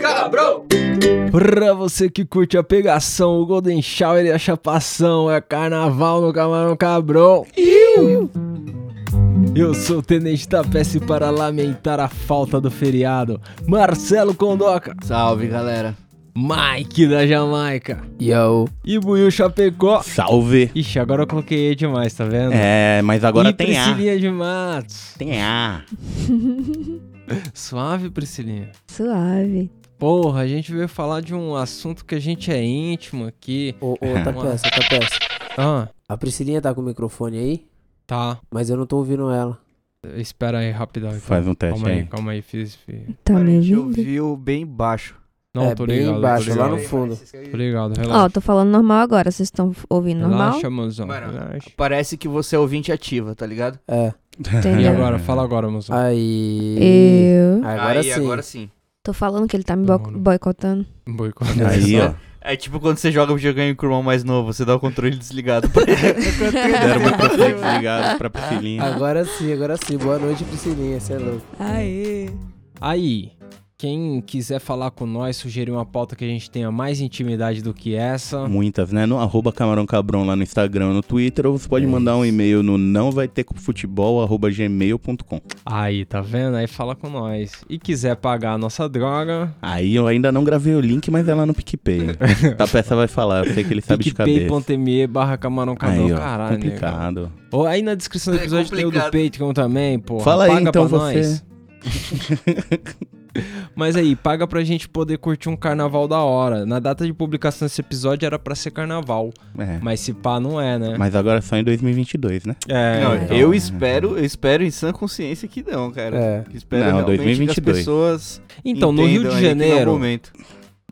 Cabrão! Pra você que curte a pegação, o Golden Shower e a chapação, é carnaval no Camarão Cabrão. Eu sou o Tenente da Peça e para lamentar a falta do feriado, Marcelo Condoca, Salve, galera. Mike da Jamaica Yo. e Buiu Chapecó. Salve. Ixi, agora eu coloquei E demais, tá vendo? É, mas agora e tem A. Priscilinha de Matos. Tem A. Suave, Priscilinha. Suave. Porra, a gente veio falar de um assunto que a gente é íntimo aqui. Ô, ô, Tapeça, Tapeça. Ah, A Priscilinha tá com o microfone aí, tá. mas eu não tô ouvindo ela. Espera aí, rapidão. então. Faz um teste Calma aí, aí. calma aí, fiz. fiz. Tá me gente ouvindo? ouviu bem baixo. Não, é tô bem ligado. embaixo, tô lá no fundo. Tô ligado, Ó, relaxa. tô falando normal agora. Vocês estão ouvindo normal? Relaxa, mozão. Mano, relaxa. Parece que você é ouvinte ativa, tá ligado? É. E Entendeu? agora? Fala agora, mozão. Aí. Eu Agora Aí, sim. agora sim. tô falando que ele tá me bo- boicotando. Boicote. Aí, ó. É tipo quando você joga videogame com o irmão mais novo, você dá o controle desligado pra ele. Deram o microfone desligado pra Priscilinha. Agora sim, agora sim. Boa noite, Priscilinha. Você é louco. Aê. Aí, quem quiser falar com nós, sugerir uma pauta que a gente tenha mais intimidade do que essa. Muitas, né? No arroba Camarão Cabrão lá no Instagram, no Twitter, ou você pode É mandar um e-mail no não vai ter futebol arroba gmail.com. Aí, tá vendo? Aí fala com nós. E quiser pagar a nossa droga, Aí eu ainda não gravei o link, mas é lá no PicPay. a peça vai falar, eu sei que ele sabe de cabeça. picpay.me barra camarão cabrão, Aí, ó, caralho, né, complicado. Ou aí na descrição do É episódio tem o do. Patreon também, pô. Fala aí, paga então, pra você. Mas aí, paga pra gente poder curtir um carnaval da hora. Na data de publicação desse episódio era pra ser carnaval. É. Mas se pá, não é, né? Mas agora é só em 2022, né? É, não, então. eu espero, eu espero em sã consciência que não, cara. É. Espero Não, realmente 2022. que as pessoas Então, no Rio de é Janeiro, momento.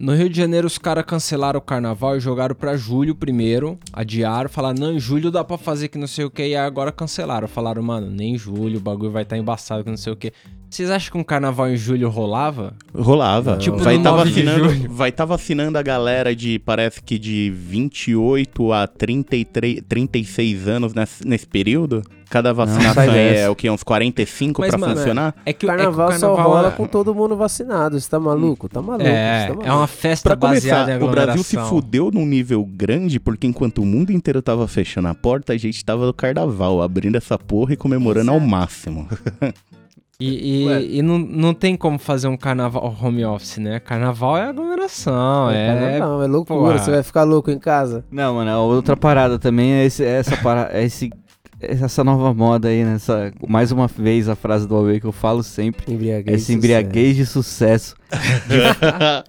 no Rio de Janeiro os caras cancelaram o carnaval e jogaram pra julho primeiro, adiaram, falaram, não, em julho dá pra fazer que não sei o que, e agora cancelaram. Falaram, mano, nem em julho, o bagulho vai estar embaçado que não sei o que. Vocês acham que um carnaval em julho rolava? Rolava. Tipo, vai no tá 9 de vacinando, vai tá vacinando a galera de, parece que de 28 a 33, 36 anos nesse, nesse período. Cada vacinação sai é, o que, uns 45 Mas, pra mano, funcionar? É que, O carnaval, é que o só carnaval rola é- com todo mundo vacinado. Você tá maluco? Tá maluco. É, tá maluco. é uma festa Pra baseada em começar, o Brasil se fudeu num nível grande, porque enquanto o mundo inteiro tava fechando a porta, a gente tava no carnaval, abrindo essa porra e comemorando ao máximo. E, e, e não, não tem como fazer um carnaval home office, né? Carnaval é aglomeração, é... É, não, é loucura. Pô, Você vai ficar louco em casa. Não, mano, a outra parada também é esse, essa, para, é esse, essa nova moda aí, nessa. Mais uma vez a frase do Huawei que eu falo sempre. Embriaguez. Essa embriaguez de sucesso.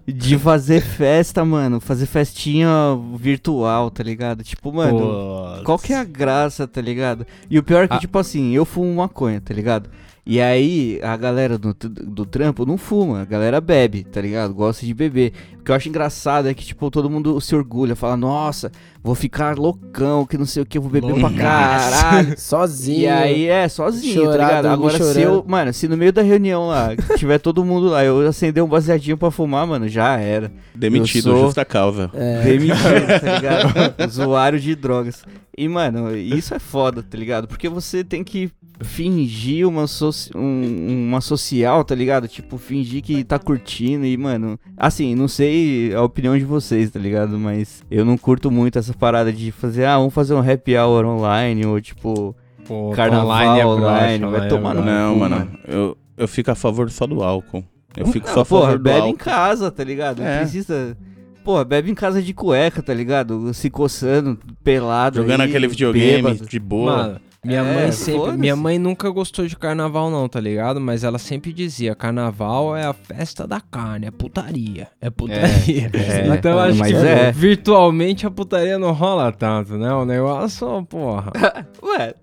De, de fazer festa, mano. Fazer festinha virtual, tá ligado? Tipo, mano. Qual que é a graça, tá ligado? E o pior é que, Ah. tipo assim, eu fumo maconha, tá ligado? E aí, a galera do, do trampo não fuma, a galera bebe, tá ligado? Gosta de beber. O que eu acho engraçado é que, tipo, todo mundo se orgulha, fala, nossa, vou ficar loucão, que não sei o que, vou beber pra Loucaço. caralho. Sozinho. E aí, é, sozinho, Chorar, tá ligado? Agora, se eu, mano, se no meio da reunião lá, tiver todo mundo lá, eu acender um baseadinho pra fumar, mano, já era. Demitido, Eu sou- justa causa. É, Demitido, tá ligado? Usuário de drogas. E, mano, isso é foda, tá ligado? Porque você tem que fingir uma, soci- um- uma social, tá ligado? Tipo, fingir que tá curtindo e, mano, assim, não sei a opinião de vocês, tá ligado? Mas eu não curto muito essa parada de fazer, ah, vamos fazer um happy hour online ou, tipo, Pô, Carnaval é online, vai online tomar é no. Não, mano, eu, eu fico a favor só do álcool. Eu fico Não, só a porra, favor do bebe em álcool. casa, tá ligado? Não É. precisa. Porra, bebe em casa de cueca, tá ligado? Se coçando, pelado. Jogando aí, aquele videogame bêbado. de boa. Mano, minha É, mãe sempre. Minha mãe nunca gostou de carnaval, não, tá ligado? Mas ela sempre dizia: carnaval é a festa da carne, é putaria. É putaria. é, então acho mas que é. virtualmente a putaria não rola tanto, né? O negócio, porra. Ué,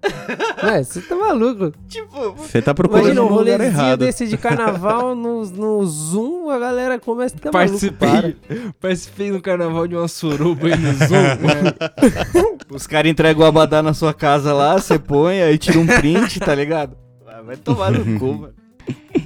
Ué, você tá maluco. tipo, Você tá procurando um lugar rolezinho errado. desse de carnaval no, no Zoom, a galera começa a ficar. Participei, participei no carnaval de uma suruba aí no Zoom. Os caras entregam o abadá na sua casa lá, você põe, aí tira um print, tá ligado? Vai tomar no cu, mano.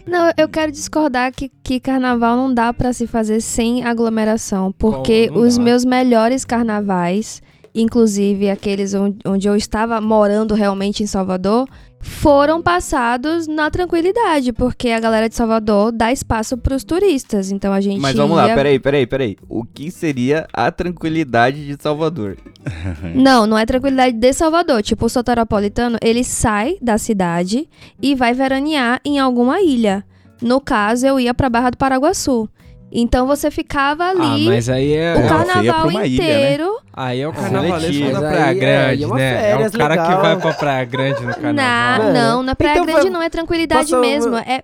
Não, eu quero discordar que, que carnaval não dá pra se fazer sem aglomeração, porque os dá? meus melhores carnavais, inclusive aqueles onde, onde eu estava morando realmente em Salvador, foram passados na tranquilidade, porque a galera de Salvador dá espaço pros turistas. Então a gente Mas vamos lá, ia- peraí, peraí, peraí. O que seria a tranquilidade de Salvador? Não, não é tranquilidade de Salvador. Tipo, o soteropolitano, ele sai da cidade e vai veranear em alguma ilha. No caso, eu ia pra Barra do Paraguaçu. Então você ficava Ah, ali mas aí é. o carnaval ilha, né? inteiro. Aí é o Ah, carnavalesco da Mas Praia é- Grande, é uma né? É férias o cara que legal. vai pra Praia Grande no Na, carnaval. Mano, não, na Praia então Grande não é tranquilidade passa- mesmo. É,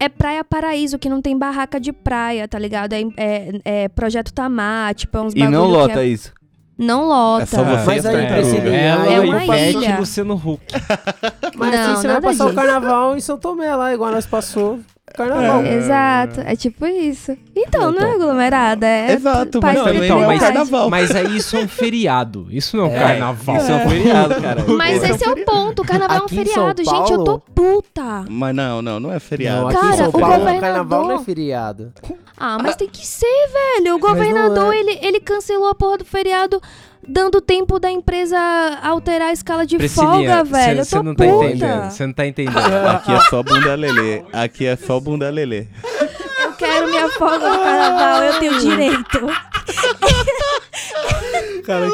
é Praia Paraíso, que não tem barraca de praia, tá ligado? É, é- é Projeto Tamar, tipo, é uns E não que lota é- isso. Não lota. É só você Mas e a aí. Priscilinha, Ela É é uma ilha. e Luciano Huck. Mas Não, assim, você vai passar o disso. carnaval em São Tomé lá, igual nós passou. Carnaval. Exato, é tipo isso. Então, não é aglomerada, é Exato, mas também então, não é um mas- carnaval. Mas aí isso é um feriado. Isso não é um É. carnaval. Isso é um feriado, cara. Mas esse é o ponto, o carnaval Aqui é um feriado, gente, eu tô Paulo- puta. Mas não, não, não é Não, feriado. em Cara, São o Paulo, governador- carnaval não é feriado. Ah, mas tem que ser, velho. O não governador, é. ele, ele cancelou a porra do feriado, dando tempo da empresa alterar a escala de folga, velho. Eu você tô não tá puta. entendendo. Você não tá entendendo. Aqui é só bunda lelê. Aqui é só bunda lelê. Eu quero minha folga no carnaval, eu tenho direito. Cara,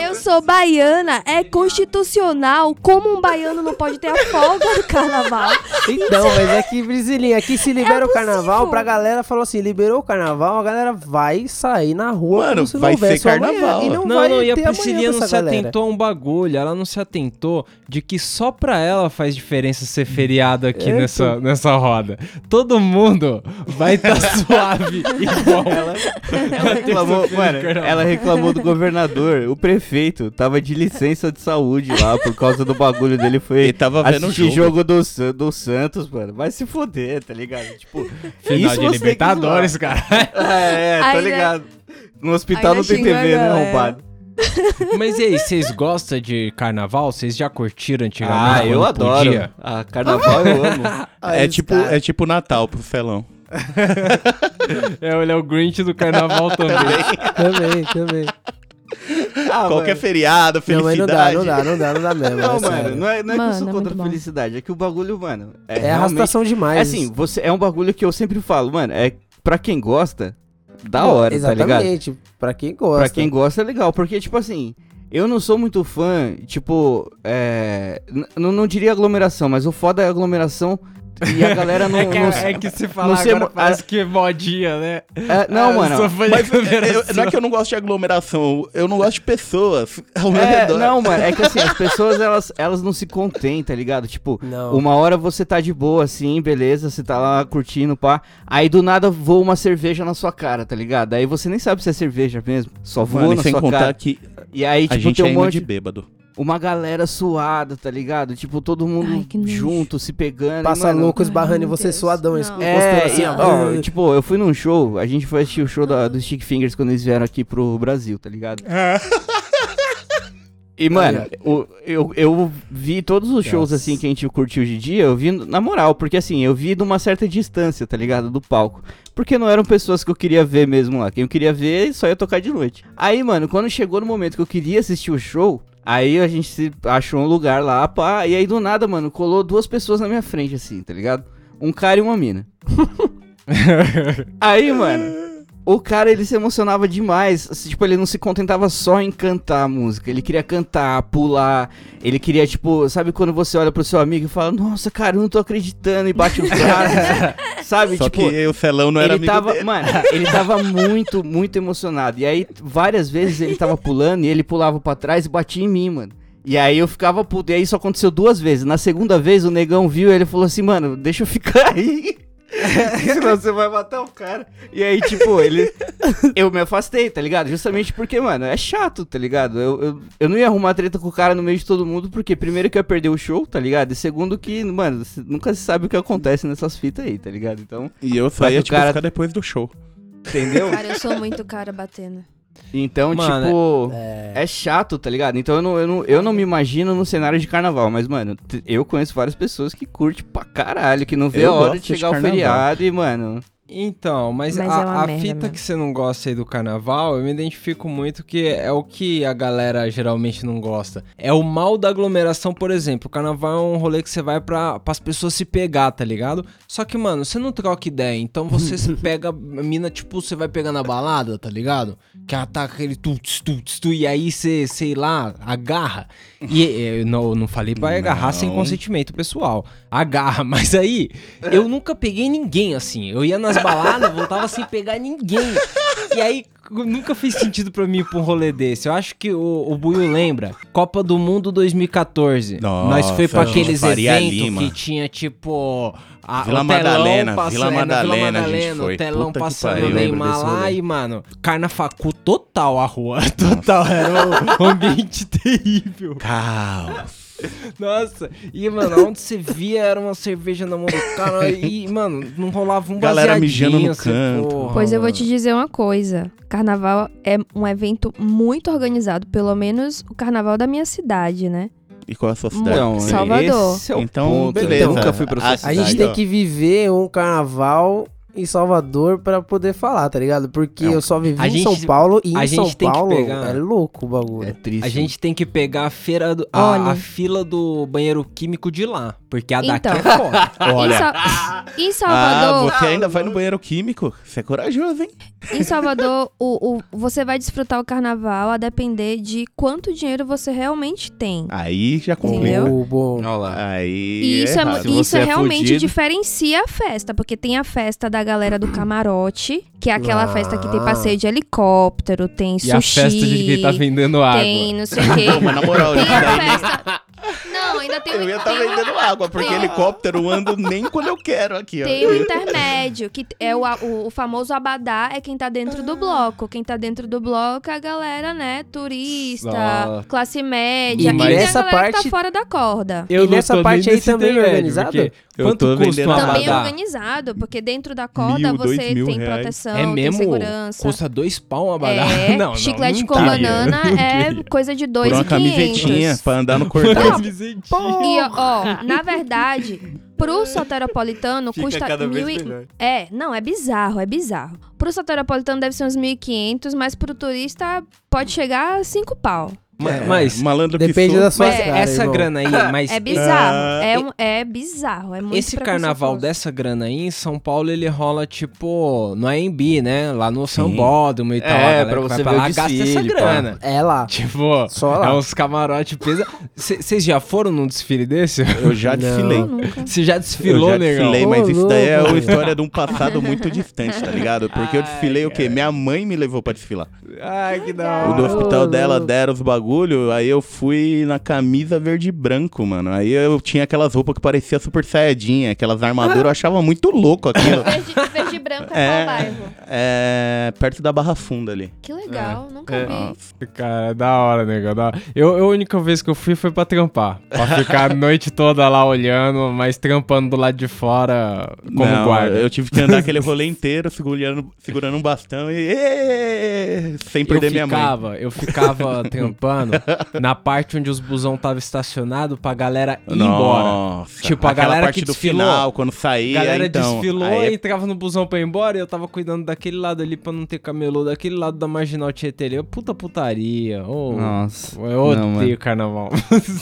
Eu sou baiana, é constitucional. Como um baiano não pode ter a folga do carnaval? Então, mas é que, Brisilinha, aqui se libera o carnaval, pra galera, falou assim, liberou o carnaval, a galera vai sair na rua Mano, como se vai ser amanhã, carnaval. E não, Não, vai não, e a Priscilinha não se galera. atentou a um bagulho. Ela não se atentou de que só pra ela faz diferença ser feriado aqui É, nessa, nessa roda. Todo mundo vai estar suave igual. Ela reclamou, mano, ela reclamou do governador. O prefeito tava de licença de saúde lá por causa do bagulho dele. Foi Ele tava vendo o assistir jogo. jogo do, do Santos, mano. Vai se foder, tá ligado? Tipo, Final isso de você Libertadores, cara. É, é, tô Ainda- ligado. No hospital ainda não tem xingou a TV, né, galera. arrombado? Mas e aí, vocês gostam de carnaval? Vocês já curtiram antigamente? Ah, eu adoro. podia? Ah, carnaval eu amo. É tipo, é tipo Natal pro Celão. É, ele é o Grinch do carnaval também. Também, também. Ah, Qualquer mano. feriado, Não, mas não dá, felicidade. não dá, não dá, não dá mesmo. Não, é mano, sério. não é, não é que eu Mano, sou é contra a felicidade, é que o bagulho, mano, é, É arrastação É demais. assim, você, é um bagulho que eu sempre falo, mano, é pra quem gosta, da hora, tá ligado? Exatamente, pra quem gosta. Pra quem gosta é legal, porque, tipo assim, eu não sou muito fã, tipo, é. Não, não diria aglomeração, mas o foda é aglomeração e a galera não. É que, não, é que se sei agora parece que é modinha, né? é, não, Ah, eu mano. Mas eu- aglomeração. não é que eu não gosto de aglomeração, eu não gosto de pessoas ao meu É, redor. não, mano, é que assim, as pessoas elas, elas não se contêm, tá ligado? Tipo, Não. uma hora você tá de boa, assim, beleza, você tá lá curtindo, pá. Aí do nada voa uma cerveja na sua cara, tá ligado? Aí você nem sabe se é cerveja mesmo, só voa Mano, e na sem sua contar cara. que E aí, a tipo, gente tem é um monte de bêbado. Uma galera suada, tá ligado? Tipo, todo mundo Ai, junto, se pegando. Passa mano, louco esbarrando em você Deus, suadão, não. É, assim, ó. tipo, eu fui num show, a gente foi assistir o show da, do Stick Fingers quando eles vieram aqui pro Brasil, tá ligado? E, mano, o- eu, eu vi todos os shows, assim, que a gente curtiu de dia, eu vi na moral, porque, assim, eu vi de uma certa distância, tá ligado? Do palco. Porque não eram pessoas que eu queria ver mesmo lá. Quem eu queria ver só ia tocar de noite. Aí, mano, quando chegou no momento que eu queria assistir o show, aí a gente se achou um lugar lá, pá, e aí do nada, mano, colou duas pessoas na minha frente, assim, tá ligado? Um cara e uma mina. Aí, mano, o cara ele se emocionava demais. assim, Tipo, ele não se contentava só em cantar a música. Ele queria cantar, pular. Ele queria, tipo, sabe quando você olha pro seu amigo e fala, nossa, cara, eu não tô acreditando, e bate os braços. sabe? Só tipo, que o Celão não era ele amigo tava, dele. mano, ele tava muito, muito emocionado. E aí, várias vezes ele tava pulando e ele pulava pra trás e batia em mim, mano. E aí eu ficava puto. E aí isso aconteceu duas vezes. Na segunda vez o negão viu e ele falou assim, mano, deixa eu ficar aí. Senão você vai matar o cara. E aí, tipo, ele. Eu me afastei, tá ligado? Justamente porque, mano, é chato, tá ligado? Eu, eu, eu não ia arrumar treta com o cara no meio de todo mundo, porque primeiro que eu ia perder o show, tá ligado? E segundo que, mano, nunca se sabe o que acontece nessas fitas aí, tá ligado? Então, E eu o tipo, cara- ficar depois do show. entendeu? Cara, eu sou muito cara batendo. Então, Mano, tipo, É. é chato, tá ligado? Então eu não, eu, não, eu não me imagino no cenário de carnaval, mas, mano, eu conheço várias pessoas que curtem pra caralho, que não vê Eu a hora de chegar o feriado e, mano. Então, mas, Mas a, é a fita mesmo. que você não gosta aí do carnaval, eu me identifico muito que é o que a galera geralmente não gosta. É o mal da aglomeração, por exemplo. O carnaval é um rolê que você vai pra, as pessoas se pegar, tá ligado? Só que, mano, você não troca ideia. Então você se pega, a mina, tipo, você vai pegar na balada, tá ligado? Que ela tá com aquele tuts, tuts, tu, e aí você, sei lá, agarra. E eu não, não falei pra agarrar sem consentimento pessoal. Agarra, mas aí eu nunca peguei ninguém assim. Eu ia nas baladas, voltava sem pegar ninguém. E aí nunca fez sentido pra mim ir pra um rolê desse. Eu acho que o, o Buiu lembra. Copa do Mundo 2014. Nós foi pra Nossa, aqueles eventos que tinha tipo. A, Vila o telão Madalena, Vila é, na Madalena a gente o foi. telão Puta passando o Neymar lá e, mano, carnafacu total a rua. Total, era um ambiente terrível. Caos. Nossa, e mano, onde você via era uma cerveja na mão do cara e, mano, não rolava um Galera mijando no assim, canto. porra, Pois eu vou te dizer uma coisa. Carnaval é um evento muito organizado, pelo menos o carnaval da minha cidade, né? E qual é a sua cidade? Então, Salvador. esse é o Então, ponto. beleza. Eu nunca fui pra sua A- A cidade. gente tem que viver um carnaval em Salvador pra poder falar, tá ligado? Porque É eu só vivi em gente- São Paulo e a em São Paulo pegar- é louco o bagulho. É triste. A gente tem que pegar a feira do, a, a fila do banheiro químico de lá, porque a daqui Então. é foda. Olha. Em, Ah, Salvador, você ainda vai no banheiro químico? Você é corajoso, hein? em Salvador, o, o- você vai desfrutar o carnaval a depender de quanto dinheiro você realmente tem. Aí já complica. Bom. Olha lá. Aí E isso, é. Se isso é é realmente fudido. diferencia a festa, porque tem a festa da galera do camarote, que é aquela Ah. festa que tem passeio de helicóptero, tem E a sushi, festa de quem tá vendendo água. tem não sei o quê. Pô, mas na moral, Tem a festa... Não, ainda tem, eu o- ia estar o- vendendo água, porque tem- helicóptero eu ando nem quando eu quero aqui, ó. Tem o intermédio, que é o, o, o famoso abadá, é quem tá dentro do bloco. Quem tá dentro do bloco é a galera, né, turista, Nossa. classe média. E E, nessa galera que parte- tá fora da corda. Eu E não nessa parte aí também é organizado? Eu Quanto tô custa vendendo um água. Também é abadá? organizado, porque dentro da corda Mil, você tem reais. proteção, É tem mesmo? segurança. Custa dois pau uma abadá? É, não, não, chiclete não com queria. banana é coisa de Por dois uma e camisetinha pra andar no Uma cordão. E, ó, na verdade, pro soteropolitano Fica custa cada vez mil e... melhor. É, não, é bizarro, é bizarro. Pro soteropolitano deve ser uns 1.500, mas pro turista pode chegar a 5 pau. É, Mas malandro Depende da sua Mas cara, essa irmão. grana aí, mas É bizarro, Ah, é, um- é bizarro, é muito esse carnaval dessa grana aí em São Paulo ele rola tipo no AMB, né? Lá no. Sambódromo e tal. É, a galera pra que vai você pra ver o lá gasta essa desfile, pá. grana. É lá. Tipo, Só lá. é uns camarotes pesados. Vocês já foram num desfile desse? Eu já desfilei. Eu. Você já desfilou, eu já negão? desfilei, mas isso daí é uma história de um passado muito distante, tá ligado? Porque eu Ai, desfilei o quê? Minha mãe me levou pra desfilar. Ai, que da Ah, O do hora. hospital dela deram os bagulho, aí eu fui na camisa verde e branco, mano. Aí eu tinha aquelas roupas que parecia super saiyajin, aquelas armaduras, eu achava muito louco aquilo. Verde, verde e branco é, É. qual bairro? É. perto da Barra Funda ali. Que legal, nunca É. vi. Nossa. Cara, é da hora, negão. Da hora. Eu, eu, a única vez que eu fui foi pra trampar. Pra ficar a noite toda lá olhando, mas trampando do lado de fora como Não, guarda. Eu tive que andar aquele rolê inteiro segurando, segurando um bastão e. sem perder eu minha mãe. ficava, eu ficava trampando na parte onde os busão tava estacionado pra galera ir embora. Nossa. Tipo, a galera parte que do desfilou. final, quando saía. A galera então, desfilou aí é e entrava no busão pra ir embora e eu tava cuidando daquele lado ali pra não ter camelô, daquele lado da Marginal Tietê. Puta putaria. Ô, Nossa. eu odeio Não, carnaval.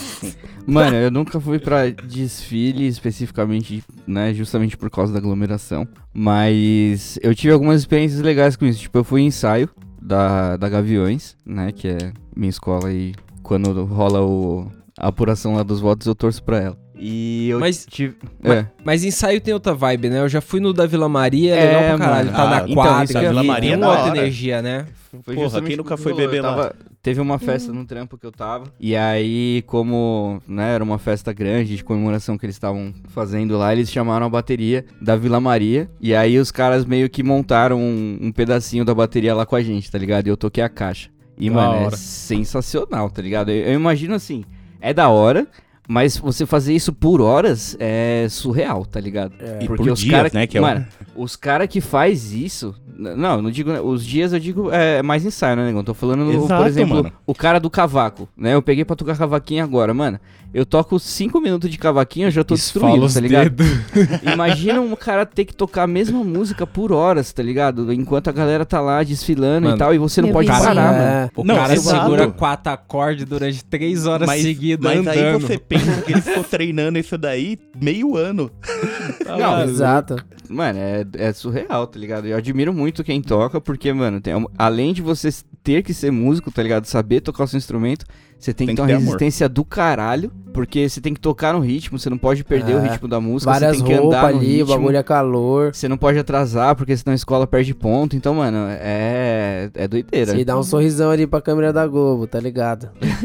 Mano, eu nunca fui pra desfile especificamente, né? Justamente por causa da aglomeração. Mas eu tive algumas experiências legais com isso. Tipo, eu fui em ensaio da, da Gaviões, né? Que é minha escola e quando rola o, a apuração lá dos votos, eu torço pra ela. E eu Mas- tive. mas- é. Mas ensaio tem outra vibe, né? Eu já fui no da Vila Maria, é É, legal pra caralho. mano. Tá Ah, na então, quadra, isso da ali, Vila Maria tem é uma da outra hora. energia, né? Foi Porra, quem nunca foi beber tava- Teve uma festa no trampo que eu tava. E aí, como né, era uma festa grande de comemoração que eles estavam fazendo lá, eles chamaram a bateria da Vila Maria. E aí os caras meio que montaram um, um pedacinho da bateria lá com a gente, tá ligado? E eu toquei a caixa. E, Da mano, é hora. sensacional, tá ligado? Eu, eu imagino assim, é da hora. Mas você fazer isso por horas é surreal, tá ligado? E Porque por os dias, cara, né? Que é o- mano, os cara que faz isso, não, não digo, os dias eu digo é mais ensaio, né, negão? Tô falando, no, por Exato, exemplo, mano. o cara do cavaco, né? Eu peguei pra tocar cavaquinho agora, mano. Eu toco 5 minutos de cavaquinho, eu já tô Esfala destruído, os tá ligado? dedos. Imagina um cara ter que tocar a mesma música por horas, tá ligado? Enquanto a galera tá lá desfilando Mano, e tal, e você não pode vizinho. parar, mano. É. O Não, cara exato. segura quatro acordes durante três horas Mas, seguidas mas aí andando. você pensa que ele ficou treinando isso daí meio ano. Tá Não, maluco. Exato. Mano, é, é surreal, tá ligado? Eu admiro muito quem toca, porque, mano, tem, além de você ter que ser músico, tá ligado? Saber tocar o seu instrumento, você tem, Tem que ter uma ter amor. resistência do caralho, porque você tem que tocar no ritmo, você não pode perder É. o ritmo da música, Várias você tem que roupas andar no ali, o bagulho é calor. Você não pode atrasar, porque senão a escola perde ponto. Então, mano, é, é doideira. Você dá um sorrisão ali pra câmera da Globo, tá ligado?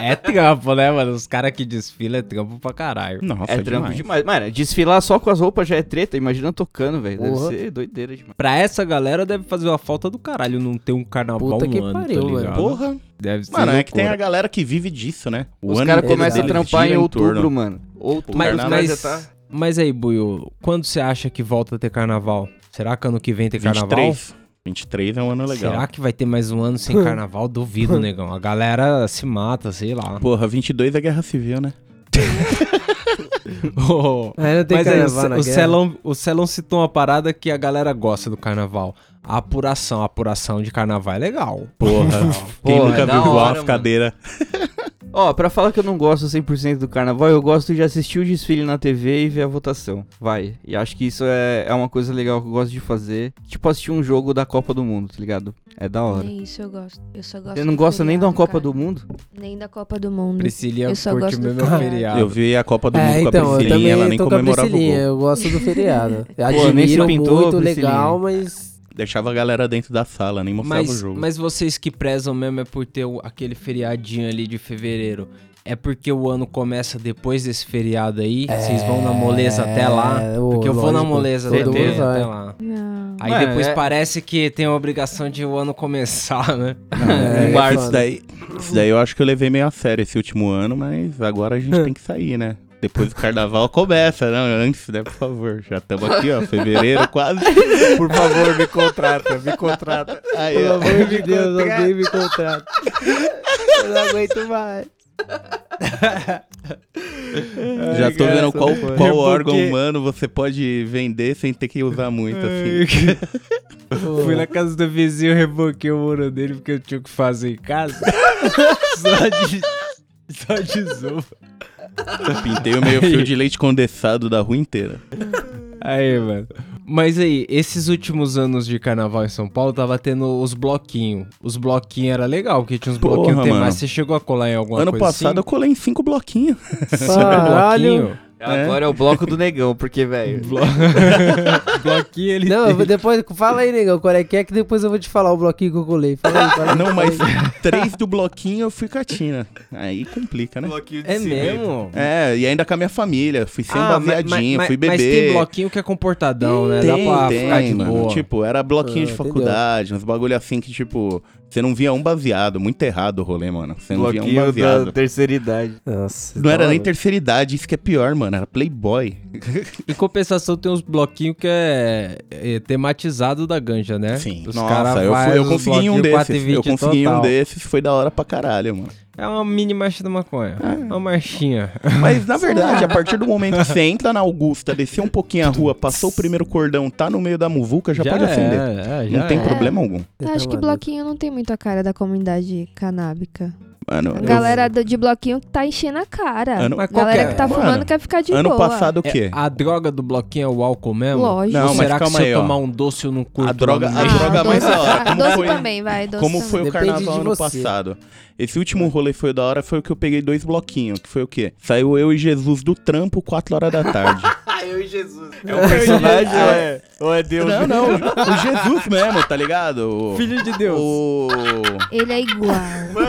É, é trampo, né, mano? Os caras que desfilam é trampo pra caralho. Nossa, É trampo demais. demais. Mano, desfilar só com as roupas já é treta. Imagina tocando, velho. Deve ser doideira demais. Pra essa galera deve fazer uma falta do caralho não ter um carnaval Puta um que ano, pariu, tá mano. ligado? Porra. Deve ser Mano, é que tem a galera que vive disso, né? O Os caras começam a trampar em outubro, mano. Outubro. Mas, mas, tá... mas aí, Buiu, quando você acha que volta a ter carnaval? Será que ano que vem tem carnaval? 23. 23 é um ano legal. Será que vai ter mais um ano sem carnaval? Duvido, negão. A galera se mata, sei lá. Porra, 22 é guerra civil, né? Oh, Mas aí, o, o. Celão, o Celão citou uma parada que a galera gosta do carnaval. A apuração. A apuração de carnaval é legal. Porra. Quem Porra, nunca é da viu hora, as cadeiras? Ó, pra falar que eu não gosto 100% do carnaval, eu gosto de assistir o desfile na TV e ver a votação. Vai. E acho que isso é, é uma coisa legal que eu gosto de fazer. Tipo assistir um jogo da Copa do Mundo, tá ligado? É da hora. Nem isso eu gosto. Eu só gosto Você não gosta nem de uma feriado, Copa cara. do Mundo? Nem da Copa do Mundo. Priscilinha Eu só curte gosto do mesmo feriado. Eu vi a Copa do Mundo É, com então, a eu Priscilinha, ela nem com a comemorava o gol. eu gosto do feriado. Pô, nem se admiro pintou, muito, legal, mas... Deixava a galera dentro da sala, nem mostrava o Mas, jogo. mas vocês que prezam mesmo é por ter o- aquele feriadinho ali de fevereiro. É porque o ano começa depois desse feriado aí? Vocês vão na moleza até lá? É, ô, Porque eu vou na moleza todo vai. até lá. Não. Aí Mano, depois é- parece que tem a obrigação de o ano começar, né? É, março, foda. isso daí, isso daí eu acho que eu levei meio a sério esse último ano, mas agora a gente tem que sair, né? Depois do carnaval começa, né? Antes, né? Por favor. Já estamos aqui, ó. Fevereiro quase. Por favor, me contrata, me contrata. Aí, Pelo amor de Deus, alguém me contrata. Eu não aguento mais. Já tô vendo qual, qual É órgão porque- humano você pode vender sem ter que usar muito, assim. Fui na casa do vizinho, reboquei o muro dele porque eu tinha o que fazer em casa. só de. Só de zoa. Pintei o meio fio de leite condensado da rua inteira. Aí, mano. Mas aí, esses últimos anos de carnaval em São Paulo, tava tendo os bloquinhos. Os bloquinhos era legal, porque tinha uns Porra, bloquinhos mano. temáticos. Você chegou a colar em alguma ano coisa passado eu assim? colei em cinco bloquinhos. Sobre Caralho. Bloquinho? Agora é o bloco do negão, porque, velho. Blo... bloquinho ele Não, tem. depois, fala aí, negão, qual é que é que depois eu vou te falar o bloquinho que eu colei. Fala aí, fala aí. Não, mas três do bloquinho eu fui catina. Aí complica, né? É mesmo? É, e ainda com a minha família. Fui sem Ah, baseadinho, mas- fui Mas tem beber. bloquinho que é comportadão, né? Dá Tem, pra tem, ficar de mano. boa. Tipo, era bloquinho Ah, de entendeu. faculdade, uns bagulho assim que, tipo, você não via um baseado. Muito errado o rolê, mano. Você não via um Bloquinho da baseado. terceira idade. Nossa, Não era nem terceira idade, isso que é pior, mano. Era Playboy. Em compensação, tem uns bloquinhos que é, é tematizado da ganja, né? Sim. Os Nossa, eu, fui, eu consegui um desses. 4,20 Eu consegui um total. desses, foi da hora pra caralho, mano. É uma mini marcha da maconha. Ah. Uma marchinha. Mas, na verdade, a partir do momento que você entra na Augusta, desceu um pouquinho a rua, passou o primeiro cordão, tá no meio da muvuca, já, pode acender. É, é, já Não tem é. problema algum. Eu acho que bloquinho não tem muito a cara da comunidade canábica. Mano, A eu- galera do- de bloquinho que tá enchendo a cara. Ano- Mas galera que é? tá Mano, fumando quer ficar de ano boa. passado o É, quê? a droga do bloquinho é o álcool mesmo? Lógico. Não, será que se aí, eu ó. tomar um doce eu não curto? A droga- a droga mais doce, da hora, ah, como doce foi- também, vai. Doce Como também. foi o Depende carnaval ano passado? Esse último rolê foi da hora, foi o que eu peguei dois bloquinhos, que foi o quê? Saiu eu e Jesus do trampo, 4 horas da tarde. eu e Jesus. É um personagem ou é, ou é Deus? não, não, o Jesus mesmo, tá ligado? O, Filho de Deus. o, Ele é igual.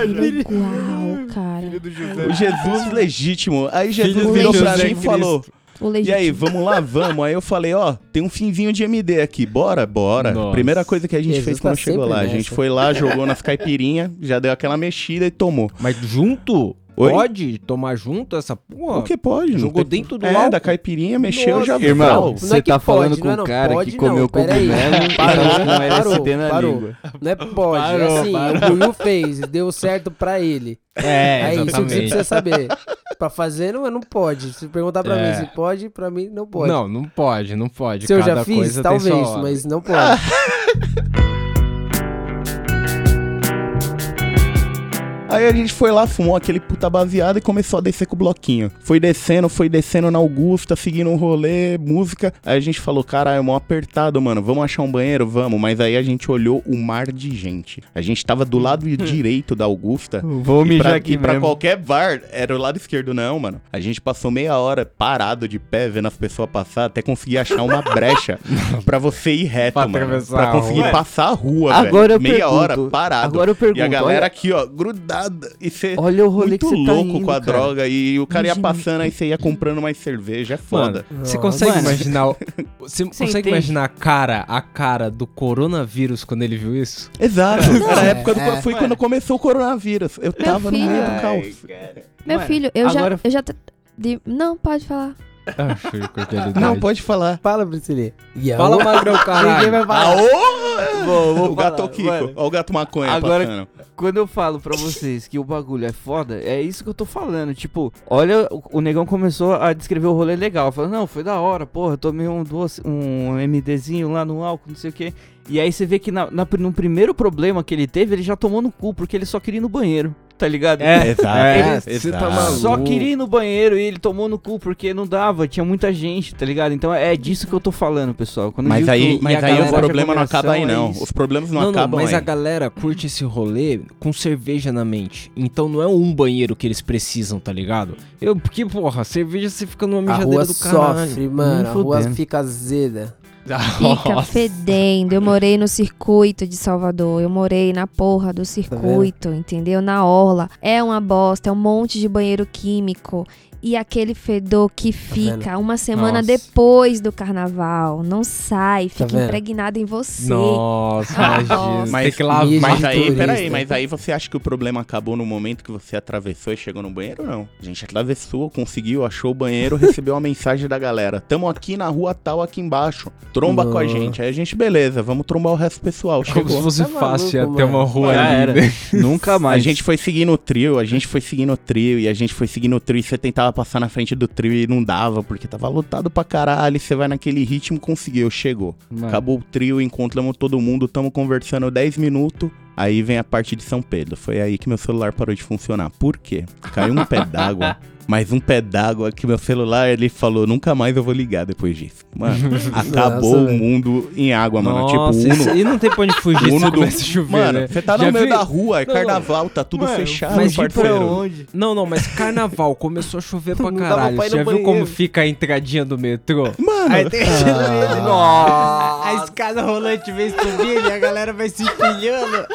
ele é igual, cara. o Jesus legítimo. Aí Jesus Filho virou pra José mim e falou: E legítimo. aí, vamos lá, vamos. Aí eu falei, ó, tem um finzinho de MD aqui, bora? Bora. Nossa. Primeira coisa que a gente Jesus fez quando tá chegou lá. A gente nessa. foi lá, jogou nas caipirinhas, já deu aquela mexida e tomou. Mas junto? Oi? Pode tomar junto essa porra? O que pode? não Jogou tem- dentro do É, álcool? da caipirinha, mexeu, Nossa. já Irmão, Não é você que tá falando pode, com não é um não cara pode, que comeu cogumelo e Parou, com LSD parou, na parou. língua. Não é pode, Parou, é assim, parou. o Buiu fez, deu certo pra ele. É, É, isso que você precisa saber. Pra fazer, não, não pode. Se perguntar pra É. mim se pode, pra mim não pode. Não, não pode, não pode. se eu Cada já fiz, talvez, mas não pode. Aí a gente foi lá, fumou aquele puta baseado e começou a descer com o bloquinho. Foi descendo, foi descendo na Augusta, seguindo um rolê, música. Aí a gente falou, caralho, é mó apertado, mano. Vamos achar um banheiro? Vamos. Mas aí a gente olhou o mar de gente. A gente tava do lado direito da Augusta. Vou mijar pra, aqui e pra mesmo. qualquer bar, era o lado esquerdo, não, mano. A gente passou meia hora parado de pé, vendo as pessoas passar, até conseguir achar uma brecha pra você ir reto, Pra mano. atravessar Pra a conseguir rua. passar a rua, Agora velho. eu Meia pergunto, hora parado. Agora eu pergunto. E a galera olha, aqui, ó, grudada. E você olha o rolê muito que você tá louco indo, com a cara. droga. E o cara ia Imagina. passando, aí você ia comprando mais cerveja. É foda. Mano, você consegue Mano. imaginar. Você Você consegue entende? imaginar a cara, a cara do coronavírus quando ele viu isso? Exato. Era a época do. é. Foi Mano. quando começou o coronavírus. Eu tava no meio do caos. Meu Mano, filho, eu agora- já. Eu já. de- Não, pode falar. Ah. Não, pode falar. Fala, Priscilinha. E a Fala, Magrão, Ninguém caralho. vai falar. Vou- vou o gato falar, Kiko. mano. Olha o gato maconha Agora- passando. Quando eu falo pra vocês que o bagulho é foda, é isso que eu tô falando. Tipo, olha, o, o negão começou a descrever o rolê legal. Falando, não, foi da hora, porra, tomei um, doce, um MDzinho lá no álcool, não sei o quê. E aí você vê que na, na- no primeiro problema que ele teve, ele já tomou no cu, porque ele só queria ir no banheiro, tá ligado? É, Exato. é, você tá maluco. Só queria ir no banheiro e ele tomou no cu porque não dava, tinha muita gente, tá ligado? Então é disso que eu tô falando, pessoal. Quando eu Mas aí, que- mas aí o problema não acaba aí, não. é. Os problemas não, Não, não, acabam mas aí. a galera curte esse rolê com cerveja na mente. Então não é um banheiro que eles precisam, tá ligado? Eu, porque, porra, cerveja você fica numa A mijadeira rua do caralho. sofre, mano. A rua fica azeda. Fica Nossa. fedendo. Eu morei no circuito de Salvador. Eu morei na porra do circuito, entendeu? Na orla. É uma bosta, é um monte de banheiro químico. E aquele fedor que fica uma semana Nossa. depois do carnaval. Não sai, fica vendo? impregnado em você. Nossa, Ah, imagina. nossa. Lavar. Mídia Mas aí, peraí, mas aí você acha que o problema acabou no momento que você atravessou e chegou no banheiro? Não. A gente atravessou, conseguiu, achou o banheiro, recebeu uma mensagem da galera. Tamo aqui na rua tal, aqui embaixo. Tromba com a gente. Aí a gente, beleza, vamos trombar o resto do pessoal. Como se Chegou. fosse Tá fácil maluco, ia ter mano. uma rua Já ali. era. né? Nunca A mais. gente foi seguindo o trio, a gente foi seguindo o trio e a gente foi seguindo o trio e você tentava passar na frente do trio e não dava, porque tava lotado pra caralho. Você vai naquele ritmo, conseguiu, chegou. Mano, Acabou o trio, encontramos todo mundo, tamo conversando 10 minutos. Aí vem a parte de São Pedro. Foi aí que meu celular parou de funcionar. Por quê? Caiu um pé d'água. Mais um pé d'água que meu celular, ele falou, nunca mais eu vou ligar depois disso. Mano, acabou Nossa, o mundo em água, mano. Nossa, tipo, isso- Uno, e não tem pra onde fugir Uno se do- começa a chover, Mano, né? você tá no Já meio viu? da rua, é Não, carnaval, tá tudo Mano, fechado, mas ir pra onde? Não, não, mas carnaval começou a chover pra caralho. pra no já viu como banheiro. fica a entradinha do metrô? Mano, Aí tem Ah. A escada rolante vem subindo e a galera vai se empilhando.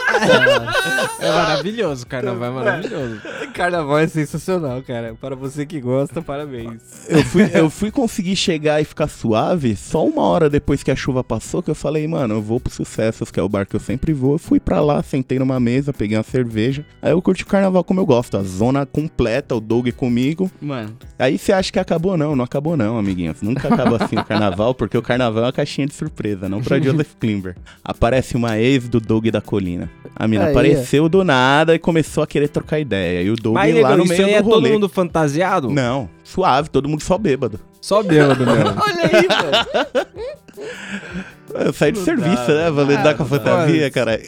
É maravilhoso, carnaval é maravilhoso. Carnaval é sensacional, cara. Para você que gosta, parabéns. eu fui, eu fui conseguir chegar e ficar suave só uma hora depois que a chuva passou, que eu falei, mano, eu vou pro Sucessos, que é o bar que eu sempre vou. Eu fui pra lá, sentei numa mesa, peguei uma cerveja. Aí eu curti o carnaval como eu gosto, a zona completa, o Doug comigo. Mano, Aí você acha que acabou? Não, não acabou não, amiguinhos. Nunca acaba assim o carnaval, porque o carnaval é uma caixinha de surpresa, não pra Joseph Klimber. Aparece uma ex do Doug da Colina. A mina Aí, apareceu do nada e começou a querer trocar ideia. E o Doug Mas, lá no isso meio aí do é todo rolê. mundo fantasiado? Não, suave, todo mundo só bêbado. Só bêbado mesmo. olha aí, mano. Eu saí de Não serviço, né? Vou não lidar dá, com a não fantasia, cara.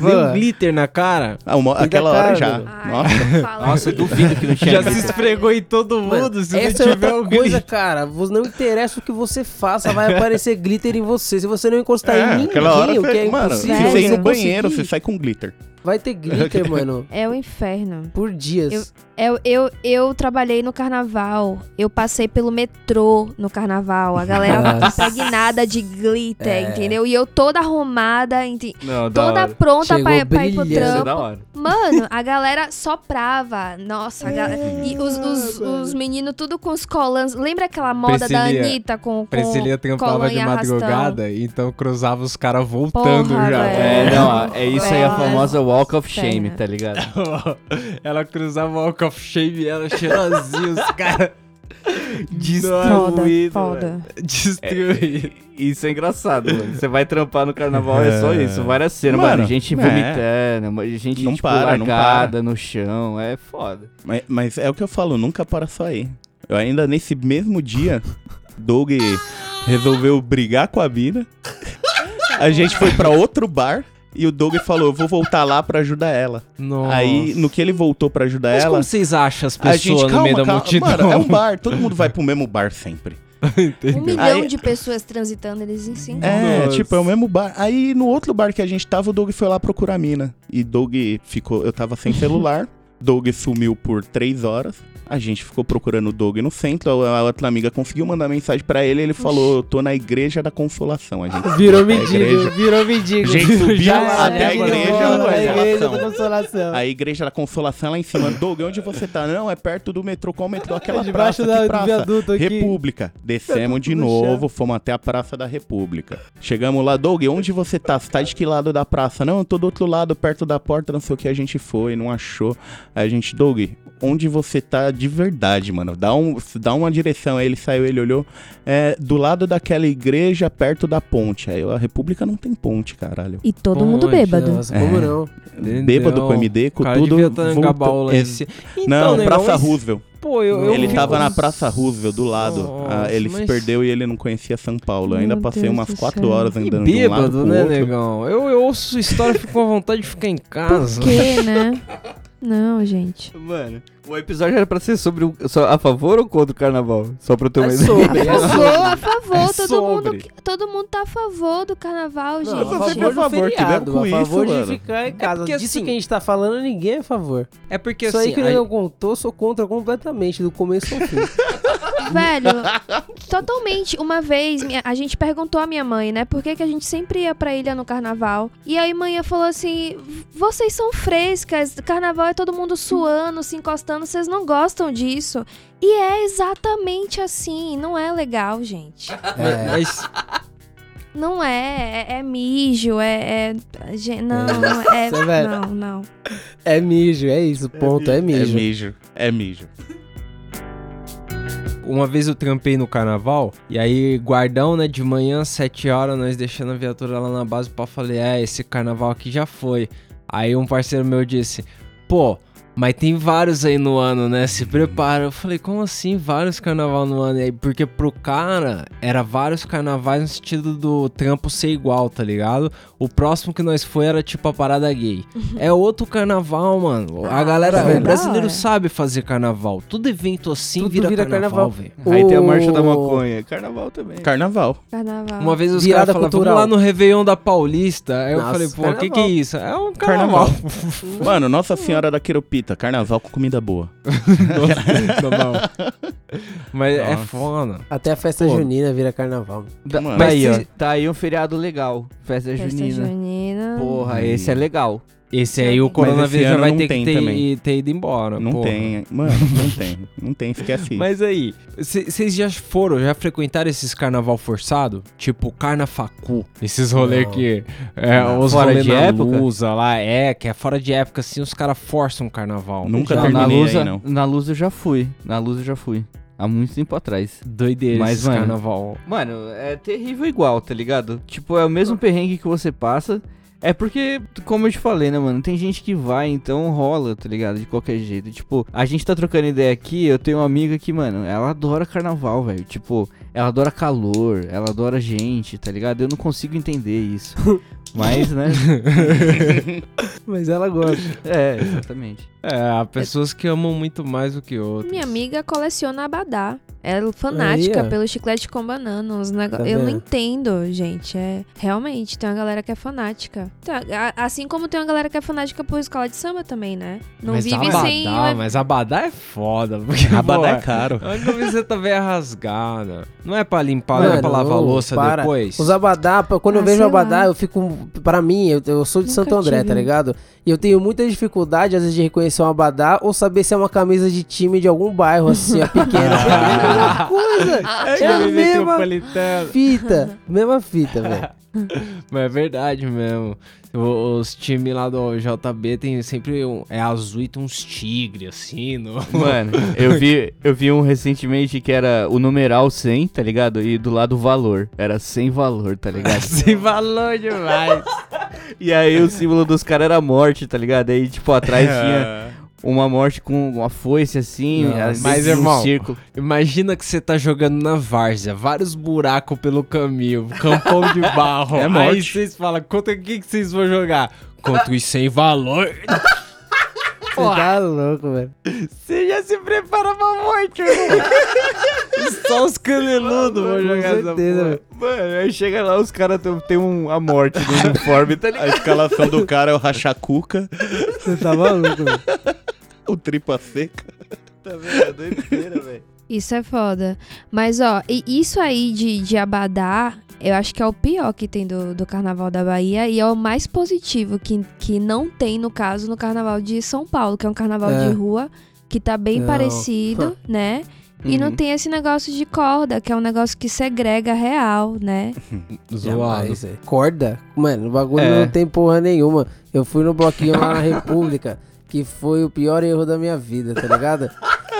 Deu glitter na cara. Ah, uma- aquela hora cara, já. mano. Ai, Nossa. Nossa, eu duvido que não tinha. Já se esfregou em todo mundo Mano, se não essa é tiver outra o coisa, glitter. cara. Não interessa o que você faça, vai aparecer glitter em você. Se você não encostar É, em ninguém, aquela hora, o que é mano, se impossível, você ir no você banheiro, conseguir. você sai com glitter. Vai ter glitter, mano, É o inferno. por dias. Eu, eu, eu trabalhei no carnaval. Eu passei pelo metrô no carnaval. A galera Nossa. impregnada de glitter, É. entendeu? E eu toda arrumada, enti- Não, da toda hora. pronta Chegou pra, pra ir pro é trampo. da. Mano, a galera soprava. Nossa, a galera. E os, os, os meninos tudo com os colãs. Lembra aquela moda da Priscilia- Anitta com, com Priscilia trampava de e madrugada, então cruzava os caras voltando Porra, já. velho. É, não, é isso aí a famosa Walk of Shame, tá ligado? ela cruzava o Walk of Shame e ela cheirosinha, os caras Destruído, foda. velho. destruídos. Isso é engraçado, mano. Você vai trampar no carnaval, é só isso. Várias cenas, mano. Mano, gente é. vomitando, gente Não tipo, para, não largada no chão. É foda. Mas, mas é o que eu falo, nunca para só aí. Eu ainda nesse mesmo dia, Doug resolveu brigar com a mina. A gente foi pra outro bar e o Doug falou: "Eu vou voltar lá pra ajudar ela". Nossa. Aí, no que ele voltou pra ajudar Mas ela, como vocês acham as a gente pessoas no calma, meio da calma, multidão? mano, é um bar, todo mundo vai pro mesmo bar sempre. Um milhão Aí- de pessoas transitando, eles em cinco. É, Nossa. tipo, é o mesmo bar. Aí no outro bar que a gente tava, o Doug foi lá procurar a mina. E Doug ficou. Eu tava sem celular. Doug sumiu por três horas. A gente ficou procurando o Doug no centro. A a outra amiga conseguiu mandar mensagem pra ele. Ele falou: Eu tô na igreja da consolação. A gente Virou a mendigo, virou mendigo. Gente, subiu Já até a igreja a igreja da consolação. A igreja da consolação lá em cima. Doug, onde você tá? Não, é perto do metrô. Qual metrô? Aquela Debaixo praça. da- praça? viaduto aqui. República. Descemos de no novo, chão. fomos até a Praça da República. Chegamos lá, Doug, onde você tá? Você tá de que lado da praça? Não, eu tô do outro lado, perto da porta, não sei o que. A gente foi, não achou. Aí a gente, Doug, onde você tá de verdade, mano? Dá, um, dá uma direção. Aí ele saiu, ele olhou. É, do lado daquela igreja, perto da ponte. Aí eu, a República não tem ponte, caralho. E todo mundo Poxa, bêbado. Nossa, como É. não? Bêbado com MD, com cara tudo. devia voltou- cima. Não, Então, negão, Praça mas- Roosevelt. Pô, eu, eu ele tava uns- na Praça Roosevelt, do lado. Nossa, Ah, ele se mas- perdeu e ele não conhecia São Paulo. Eu ainda Meu passei Deus umas do quatro céu. horas E andando de um lado bêbado, né, outro. negão? Eu, eu ouço história e fico com vontade de ficar em casa. Por quê, né? Não, gente. Mano, o episódio era pra ser sobre o, só a favor ou contra o carnaval? Só pra eu ter uma É ideia. sobre, A é sobre. favor, a favor, É todo sobre. mundo, todo mundo tá a favor do carnaval, gente. Não, Eu sou a sempre favor a favor, feriado, com a favor isso, de mano. ficar em casa. porque, Disso assim, que a gente tá falando, ninguém é a favor. É porque Isso assim. aí que o a- Negão contou, sou contra completamente, do começo ao fim. Velho, totalmente. Uma vez, minha- a gente perguntou à minha mãe, né? Por que, que a gente sempre ia pra ilha no carnaval? E aí, mãe falou assim: vocês são frescas, carnaval é todo mundo suando, se encostando, vocês não gostam disso. E é exatamente assim. Não é legal, gente. Mas, Não é. É, é mijo, é. é- não, não é. Vai- Não, não. É mijo, é isso, ponto, é É mijo. mijo. É mijo. Uma vez eu trampei no carnaval, e aí, guardão, né, de manhã, 7 horas, nós deixando a viatura lá na base, pá, falei, é, esse carnaval aqui já foi. Aí um parceiro meu disse, pô, mas tem vários aí no ano, né? Se prepara. Eu falei, como assim vários carnaval no ano? E aí, porque pro cara era vários carnavais no sentido do trampo ser igual, tá ligado? O próximo que nós foi era tipo a parada gay. é outro carnaval, mano. A Ah, galera, é o brasileiro sabe fazer carnaval. Todo evento assim Tudo vira, vira carnaval, carnaval. velho. Aí tem a marcha da maconha. Carnaval também. Carnaval. Carnaval. Uma vez os caras falaram, vamos lá no Réveillon da Paulista. Aí eu Nossa, falei, pô, o que que é carnaval. isso? É um carnaval. Mano, Nossa Senhora da Queropita. Carnaval com comida boa. Nossa, Mas é Nossa. foda. Até a festa Pô. junina vira carnaval. Da- Mano. tá aí, Mas ó. Tá aí um feriado legal. Festa, Festa junina. junina. Porra, esse é legal. Esse aí o coronavírus já ano vai não ter tem que ter, também. ter ido embora. Não porra. tem. Mano, não tem. Não tem, esquece isso. Mas aí, vocês já foram, já frequentaram esses carnaval forçado? Tipo, carnafacu. Esses rolês que. É, Não. os Fora rolês de época? Lusa lá, é, que é fora de época, assim, os caras forçam o carnaval. Nunca Não, terminei na luz, aí, não. na luz eu já fui. Na luz eu já fui. Há muito tempo atrás. Doideira Mas, mano, carnaval. Mano, é terrível igual, tá ligado? Tipo, é o mesmo perrengue que você passa. É porque, como eu te falei, né, mano? Tem gente que vai, então rola, tá ligado? De qualquer jeito. Tipo, a gente tá trocando ideia aqui, eu tenho uma amiga que, mano, ela adora carnaval, velho. Tipo, ela adora calor, ela adora gente, tá ligado? Eu não consigo entender isso. Mas, né? Mas ela gosta. É, exatamente. É, há pessoas que amam muito mais do que outras. Minha amiga coleciona abadá. Ela é fanática Aí, ó. pelo chiclete com banana. Uns nego... Tá Eu não entendo, gente. É realmente tem uma galera que é fanática. Tá, a- Assim como tem uma galera que é fanática por escola de samba também, né? Não mas vive abadá, sem. mas abadá é foda. Porque, Abadá é pô, caro. A camiseta velha é rasgada. Não é pra limpar, não é pra lavar a louça para. depois. Os abadá, pra- quando eu Ah, vejo sei abadá, lá. eu fico. Pra mim, eu, eu sou de Nunca Santo André, tive. tá ligado? E eu tenho muita dificuldade, às vezes, de reconhecer um abadá ou saber se é uma camisa de time de algum bairro, assim, ó, pequena. mesma coisa. É a Time mesma fita. Mesma fita, velho. Mas é verdade mesmo. Os times lá do JB tem sempre um, é azul e tem uns tigres, assim, no... Mano, eu vi, eu vi um recentemente que era o numeral 100, tá ligado? E do lado o valor. Era sem valor, tá ligado? Sem valor demais. E aí o símbolo dos caras era morte, tá ligado? Aí, tipo, atrás tinha uma morte com uma foice assim, Não, às mas, vezes um irmão, círculo. Imagina que você tá jogando na várzea, vários buracos pelo caminho, campão de barro. É Aí morte. vocês falam, contra o que, que vocês vão jogar? Contra os sem valor. Você tá louco, velho. Você já se prepara pra morte, irmão. Só os caneludos vão Com jogar essa certeza, porra. velho. Mano, aí chega lá, os caras têm tem um, a morte no uniforme, tá A ligado? escalação do cara é o rachacuca, Você tá maluco, velho. o tripa seca. Tá vendo? É doideira, velho. Isso é foda. Mas, ó, e isso aí de, de abadá, eu acho que é o pior que tem do, do Carnaval da Bahia e é o mais positivo que, que não tem, no caso, no Carnaval de São Paulo, que é um carnaval É. de rua que tá bem Não. parecido, né? E não Uhum. tem esse negócio de corda, que é um negócio que segrega real, né? Zoado. Corda? Mano, o bagulho É. não tem porra nenhuma. Eu fui no bloquinho lá na República, que foi o pior erro da minha vida, tá ligado?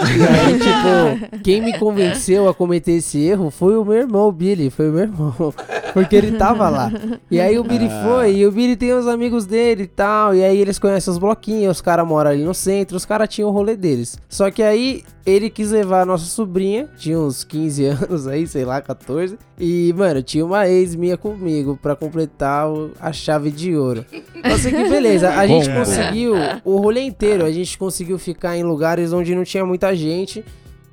E aí, tipo, quem me convenceu a cometer esse erro foi o meu irmão, o Billy. Foi o meu irmão. Porque ele tava lá. E aí o Billy foi, e o Billy tem os amigos dele e tal. E aí eles conhecem os bloquinhos, os caras moram ali no centro, os caras tinham o rolê deles. Só que aí ele quis levar a nossa sobrinha, tinha uns 15 anos aí, sei lá, 14. E, mano, tinha uma ex minha comigo pra completar o- a chave de ouro. Eu sei que beleza, a gente Bom, conseguiu o rolê inteiro, a gente conseguiu ficar em lugares onde não tinha muita gente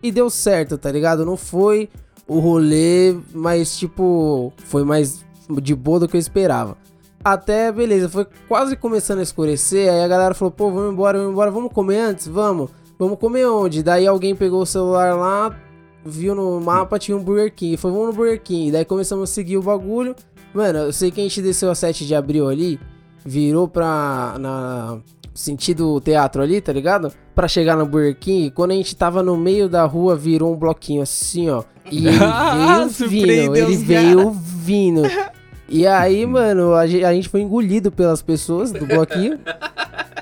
e deu certo, tá ligado? Não foi o rolê, mas tipo, foi mais de boa do que eu esperava. Até, beleza, foi quase começando a escurecer, aí a galera falou, pô, vamos embora, vamos embora, vamos comer antes? Vamos. Vamos comer onde? Daí alguém pegou o celular lá, viu no mapa, tinha um Burger King. Foi, vamos no Burger King. Daí começamos a seguir o bagulho. Mano, eu sei que a gente desceu a 7 de abril ali, virou pra. na. sentido teatro ali, tá ligado? Pra chegar no Burger King. Quando a gente tava no meio da rua, virou um bloquinho assim, ó. E ele veio vindo. Surpreendeu Ele veio vindo. E aí, mano, a gente foi engolido pelas pessoas do bloquinho.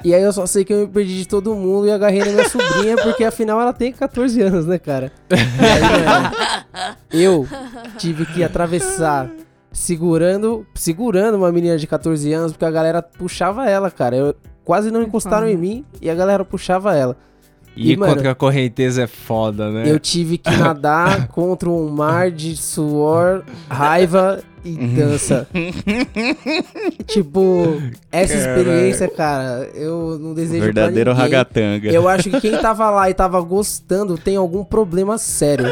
E aí eu só sei que eu me perdi de todo mundo e agarrei na minha sobrinha, porque afinal ela tem 14 anos, né, cara? E aí, eu tive que atravessar segurando, segurando uma menina de 14 anos, porque a galera puxava ela, cara. Eu, quase não encostaram em mim e a galera puxava ela. E, E, mano, contra a correnteza é foda, né? Eu tive que nadar contra um mar de suor, raiva e dança. tipo, essa experiência, cara, eu não desejo Verdadeiro pra ninguém. ragatanga. Eu acho que quem tava lá e tava gostando tem algum problema sério.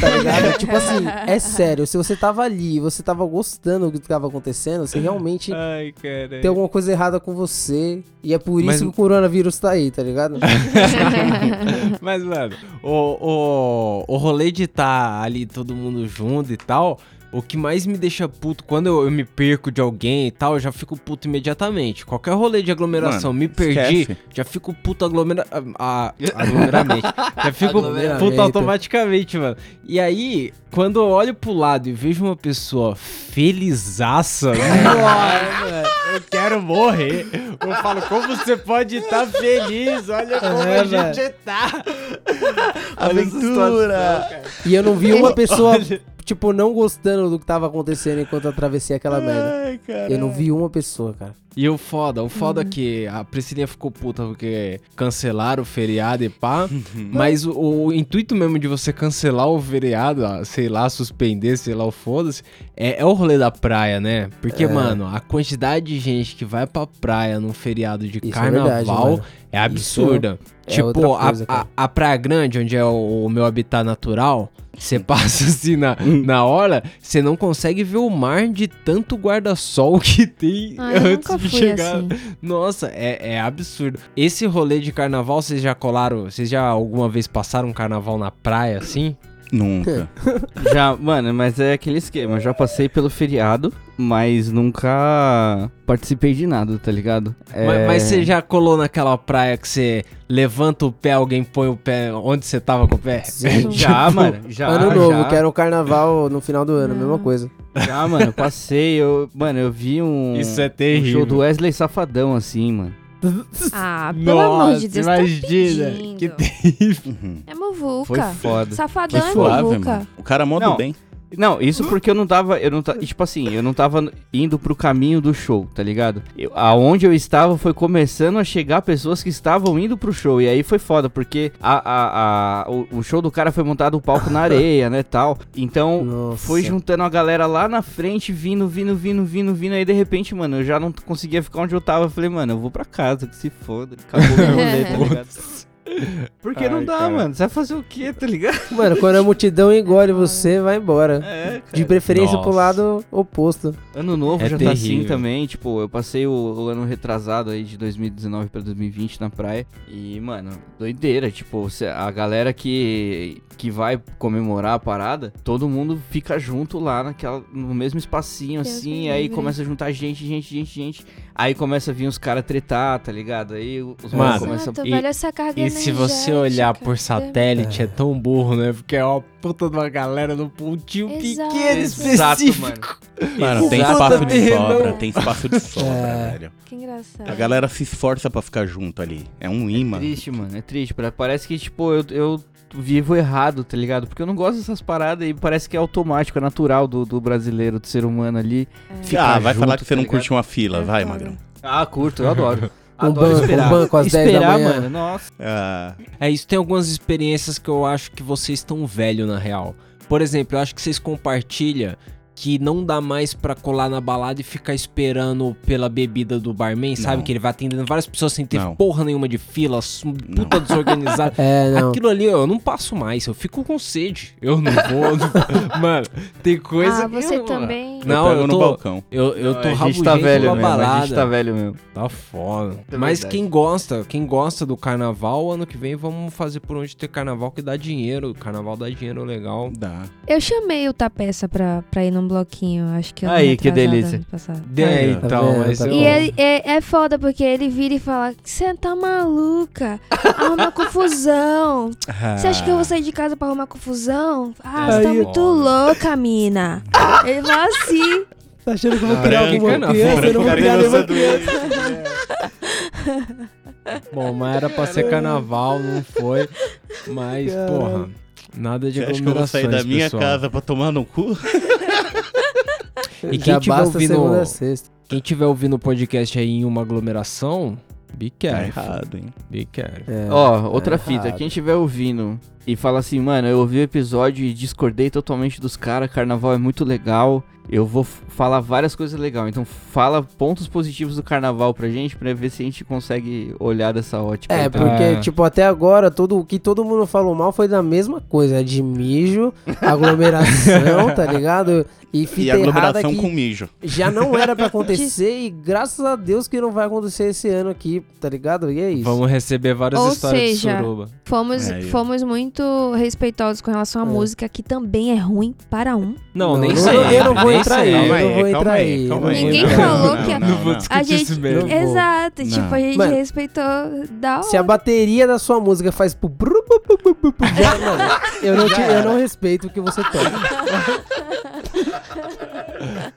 Tá ligado? tipo assim, é sério. Se você tava ali e você tava gostando do que tava acontecendo, você realmente Ai, cara. tem alguma coisa errada com você. E é por isso Mas- que o coronavírus tá aí, tá ligado? Mas, mano, o, o, o rolê de estar ali todo mundo junto e tal, o que mais me deixa puto quando eu, eu me perco de alguém e tal, eu já fico puto imediatamente. Qualquer rolê de aglomeração, Mano, me perdi, esquece. já fico puto aglomera... a- aglomeramente. já fico Aglomeramento. puto automaticamente, mano. E aí, quando eu olho pro lado e vejo uma pessoa felizaça, nossa, eu quero morrer. Eu falo, como você pode estar feliz? Olha como É, a gente velho. tá. Aventura! E eu não vi uma pessoa, tipo, não gostando do que tava acontecendo enquanto eu atravessei aquela merda. Ai. Eu não vi uma pessoa, cara. E o foda, o foda é que a Priscilinha ficou puta porque cancelaram o feriado e pá. mas o, o intuito mesmo de você cancelar o feriado, ah, sei lá, suspender, sei lá, o foda-se, é, é o rolê da praia, né? Porque, É. mano, a quantidade de gente que vai pra praia num feriado de Isso é verdade, carnaval mano. é absurda. é tipo, a- coisa, a, cara. a Praia Grande, onde é o, o meu habitat natural, você passa assim na, na hora, você não consegue ver o mar de tanto guarda-sol que tem Ah, antes nunca de fui chegar. assim. Nossa, é, é absurdo. Esse rolê de carnaval, vocês já colaram, vocês já alguma vez passaram um carnaval na praia assim? Nunca. Já, mano, mas é aquele esquema. Eu já passei pelo feriado, mas nunca participei de nada, tá ligado? É... Mas, mas você já colou naquela praia que você levanta o pé, alguém põe o pé onde você tava com o pé? Sim. Já, mano, já. ano novo, já, que era o carnaval no final do ano, mesma coisa. Já, mano, eu passei. Eu, mano, eu vi um, Isso é um terrível. show do Wesley Safadão, assim, mano. Ah, pelo amor de Deus, imagina. tá pedindo. que terrível. É muvuca. Foi foda. Safadão Que é suave, muvuca. mano. O cara modo Não. bem. Não, isso porque eu não tava. Eu não ta- Tipo assim, eu não tava indo pro caminho do show, tá ligado? Eu, aonde eu estava foi começando a chegar pessoas que estavam indo pro show. E aí foi foda, porque a, a, a- o, o show do cara foi montado o palco na areia, né? Tal. Então. Nossa. Foi juntando a galera lá na frente, vindo, vindo, vindo, vindo, vindo. Aí de repente, mano, eu já não conseguia ficar onde eu tava. Eu falei, mano, eu vou pra casa, que se foda. Acabou meu rolê, tá ligado? Porque não Ai, dá, cara. mano. Você vai fazer o quê, tá ligado? Mano, quando a multidão engole você, vai embora. É, De preferência pro Nossa. lado oposto. Ano novo É já tá assim terrível. também, tipo, eu passei o, o ano retrasado aí de 2019 pra 2020 na praia e, mano, doideira, tipo, a galera que, que vai comemorar a parada, todo mundo fica junto lá naquela, no mesmo espacinho Deus assim, aí livre. começa a juntar gente, gente, gente, gente, aí começa a vir os caras tretar, tá ligado? Aí os Mano, começam Exato, e- velho, essa carga E se você olhar por satélite, é tão burro, né? Porque é uma puta de uma galera num pontinho Exato. pequeno, Exato, específico. Mano, tem Exato. espaço de sobra, tem espaço de sobra, É. velho. Que engraçado. A galera se esforça pra ficar junto ali. É um imã. Triste, mano, é triste. Parece que, tipo, eu, eu vivo errado, tá ligado? Porque eu não gosto dessas paradas e parece que é automático, é natural do, do brasileiro, do ser humano ali. ficar Ah, vai junto, falar que você tá não ligado? curte uma fila, É vai. Magrão. Ah, curto, eu adoro. Um banco, esperar. um banco às 10 da esperar, manhã. mano, nossa. Ah, É isso, tem algumas experiências que eu acho que vocês estão velho na real. Por exemplo, eu acho que vocês compartilham que não dá mais pra colar na balada e ficar esperando pela bebida do barman, sabe? Não. Que ele vai atendendo várias pessoas sem ter Não. porra nenhuma de fila, puta desorganizado. É, não. Aquilo ali, eu não passo mais, eu fico com sede. Eu não vou. não- Mano, tem coisa ah, que você eu- também. Não, eu eu no tô, balcão. eu, eu tô a gente tá velho a mesmo, a balada. gente tá velho mesmo. Tá foda. É Mas quem gosta, quem gosta do carnaval, ano que vem vamos fazer por onde ter carnaval que dá dinheiro. O carnaval dá dinheiro legal. Dá. Eu chamei o Tapeça pra, pra ir num bloquinho, acho que ano Aí, que delícia. ano passado. É, tá então, vendo? mas Tá eu... E ele, é, é foda porque ele vira e fala: Você tá maluca? Arruma confusão. Você acha que eu vou sair de casa pra arrumar confusão? Ah, você tá muito louca, mina. Ele fala assim. Tá achando que eu vou Ah, criar branca alguma não. criança? Eu não vou criar nenhuma criança. Bom, mas era pra ser carnaval, não foi. Mas, porra, nada de Você acha que eu vou sair da minha pessoal. casa pra tomar no cu? E quem Já tiver basta ouvindo- segunda a sexta. Quem tiver ouvindo o podcast aí em uma aglomeração, be Tá careful. errado, hein? Be careful. É, Ó, outra é fita, errado. quem estiver ouvindo e fala assim, mano, eu ouvi o episódio e discordei totalmente dos caras, carnaval é muito legal, eu vou falar várias coisas legais. Então fala pontos positivos do carnaval pra gente, pra ver se a gente consegue olhar dessa ótica. É, aí, tá? porque, É. tipo, até agora, todo, o que todo mundo falou mal foi da mesma coisa. De mijo, aglomeração, tá ligado? E E fita errada aglomeração com mijo. já não era pra acontecer e graças a Deus que não vai acontecer esse ano aqui, tá ligado? E é isso. Vamos receber várias Ou histórias seja, de suruba. Fomos, É, fomos muito respeitosos com relação à É. música, que também é ruim para um. Não, Não, nem não, sei. eu não vou entrar aí, eu não vou entrar aí. não Ninguém falou não, que- não, Não vou A gente, isso mesmo. Exato, tipo, a gente Mano, respeitou da hora. Se a bateria da sua música faz eu não, eu não respeito o que você toca.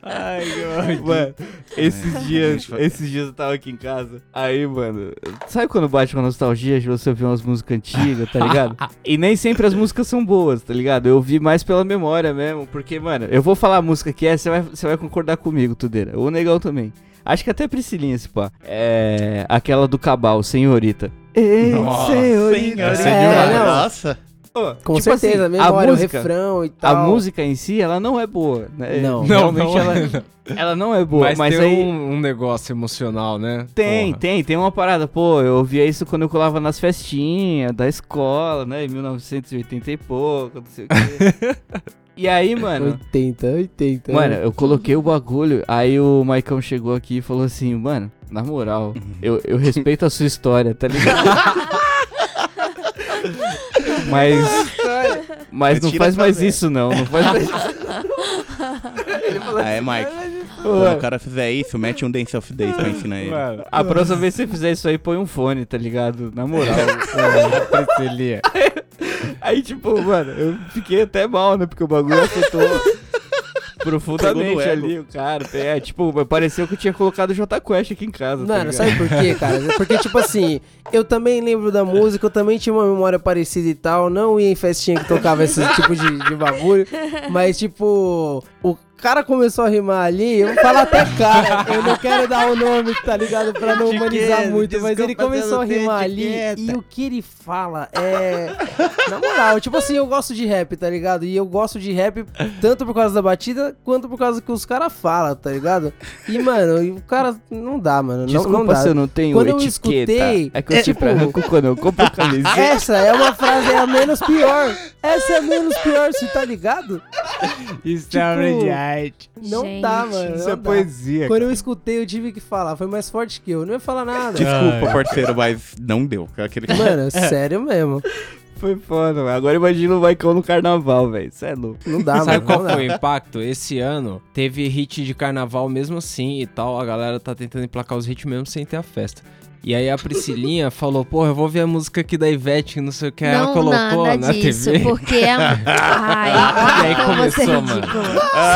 Ai, mano, esses dias, esses dias eu tava aqui em casa. Aí, mano, sabe quando bate uma nostalgia de você ouvir umas músicas antigas, tá ligado? e nem sempre as músicas são boas, tá ligado? Eu ouvi mais pela memória mesmo, porque, mano, eu vou falar a música que é, você vai, você vai concordar comigo, Tudeira. O Negão também. Acho que até Priscilinha, esse pá. É aquela do Cabal, Senhorita. Ei, Nossa, senhorita. Essa É, é não. Nossa. Pô, Com tipo certeza, assim, memória, a o música, refrão e A tal. música em si, ela não é boa, né? Não. Realmente não, ela, não. ela não é boa, Mas, mas, tem aí... um, um negócio emocional, né? Tem, Porra. tem, tem uma parada. Pô, eu ouvia isso quando eu colava nas festinhas da escola, né? Em 1980 e pouco, não sei o quê. e aí, mano, 80, 80. mano, eu coloquei o bagulho. Aí o Maicão chegou aqui e falou assim, mano, na moral, eu, eu respeito a sua história, tá ligado? Mas. Mas não faz mais isso, não. Não faz mais isso. Ah, é, Mike. Quando o cara fizer isso, mete um Dance of Days pra ensinar ele. Mano, a próxima vez que você fizer isso aí, põe um fone, tá ligado? Na moral. Priscilinha. aí, tipo, mano, eu fiquei até mal, né? Porque o bagulho afetou profundamente ali, o cara. É, tipo, pareceu que eu tinha colocado o J Quest aqui em casa. tá Mano, ligado? sabe por quê, cara? Porque, tipo assim, eu também lembro da música, eu também tinha uma memória parecida e tal. Não ia em festinha que tocava esse tipo de, de bagulho. Mas, tipo, o cara começou a rimar ali, eu falar até cara. Eu não quero dar o nome, tá ligado? Pra não humanizar muito. Mas ele começou a rimar ali. E o que ele fala é. Na moral, tipo assim, eu gosto de rap, tá ligado? E eu gosto de rap tanto por causa da batida quanto por causa que os caras falam, tá ligado? E, mano, o cara não dá, mano. Não, Desculpa não dá. se eu não tenho Quando eu etiqueta. escutei- é que eu sempre arranco quando eu compro camiseta. Essa é uma frase é a menos pior. Essa é a menos pior, você tá ligado? Isso Tipo, é Não Gente. dá, mano. Isso não é dá. poesia. Quando eu escutei, eu tive que falar. Foi mais forte que eu. Não ia falar nada. Desculpa, parceiro, mas não deu. Aquele... Mano, sério mesmo. Foi foda, mano. Agora imagina o Maicon no carnaval, velho. Isso é louco. Não dá, Sabe mano. qual não dá. foi o impacto? Esse ano teve hit de carnaval mesmo assim e tal. A galera tá tentando emplacar os hits mesmo sem ter a festa. E aí a Priscilinha falou, porra, eu vou ver a música aqui da Ivete, que não sei o que. Ela não, colocou nada na disso, TV. porque é... Ai, E aí como você é começou, mano.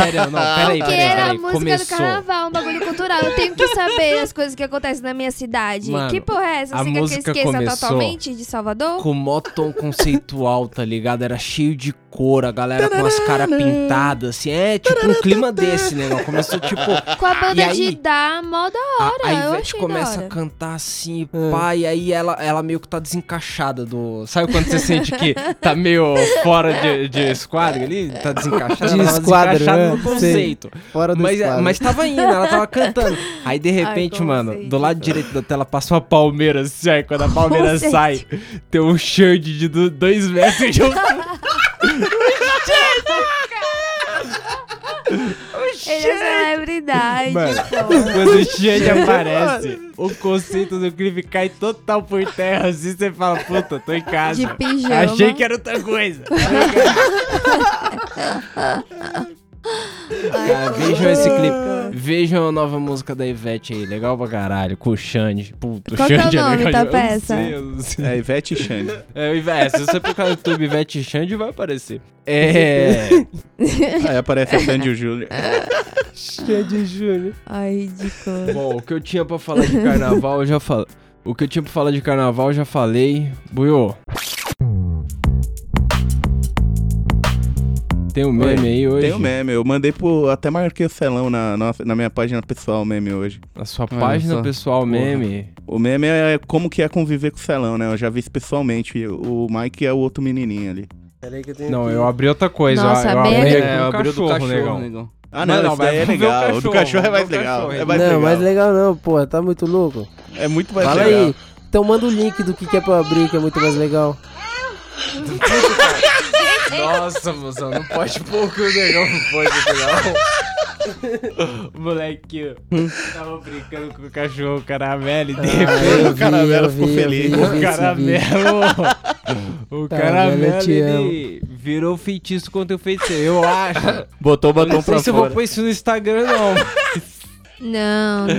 Sério, não, peraí, Porque peraí, era a peraí. música Começou. do carnaval, um bagulho cultural. Eu tenho que saber as coisas que acontecem na minha cidade. Mano, que porra é essa? a Você quer que eu música esqueça começou totalmente de Salvador? Com mó tom conceitual, tá ligado? Era cheio de cor, a galera com as caras pintadas, assim. É, tipo um clima desse, né? Começou tipo. Com a banda E aí- de dar mó da A, hora. a eu Ivete começa a cantar assim, É. pá, e aí ela, ela meio que tá desencaixada do. Sabe quando você sente que tá meio fora de, de esquadro ali? Tá desencaixada? De tava esquadro, desencaixada né? no conceito. Fora do Mas, esquadro. mas tava indo, ela tava cantando. Aí de repente, como mano, do lado direito da tela passou a Palmeiras, assim, aí quando a Palmeiras sei. sai, tem um shirt de do- dois metros de Ele é celebridade, Mano, pô. Quando o Xande aparece, o conceito do clipe cai total por terra, assim, você fala, puta, tô em casa. De pijama. Achei que era outra coisa. Cara, vejam esse clipe. Vejam a nova música da Ivete aí, legal pra caralho, com o Xande. Puta, o Qual que é o Xande nome legal. da Eu não peça? sei, eu não sei. É Ivete e Xande. É, Ivete, se você procurar no YouTube Ivete e Xande, vai aparecer. É. Aí aparece a Sandy e o Júlio. Xande Júnior. Ai, ridículo. Bom, o que eu tinha pra falar de carnaval, eu já falei. O que eu tinha pra falar de carnaval, eu já falei. Buiô. Tem um meme aí hoje? Tem o meme, eu mandei pro. Até marquei o celão na, na, na minha página pessoal o meme hoje. Na sua Olha página só. pessoal, meme. O meme é como que é conviver com o celão, né? Eu já vi isso pessoalmente. O Mike é o outro menininho ali. Peraí que eu tenho Não, que- eu abri outra coisa. Nossa, eu, eu abri É, um abriu do cachorro, negão. negão. Ah, não, Não, não, esse daí mas é o legal. O do cachorro, cachorro é mais o legal. cachorro. É mais não, legal. mais legal não, porra, tá muito louco. É muito mais Fala legal. aí. Então manda o link do que, que é pra eu abrir, que é muito mais legal. Nossa, moção, não pode pôr que o negão não pode, não. O moleque tava brincando com o cachorro caramelo e de repente. Ah, eu o caramelo ficou feliz. O caramelo. O Caramelo, caramelo, ele virou feitiço contra o feiticeiro. Eu acho. Botou o Eu não batom sei pra se eu vou fora. pôr isso no Instagram, não. Não, não.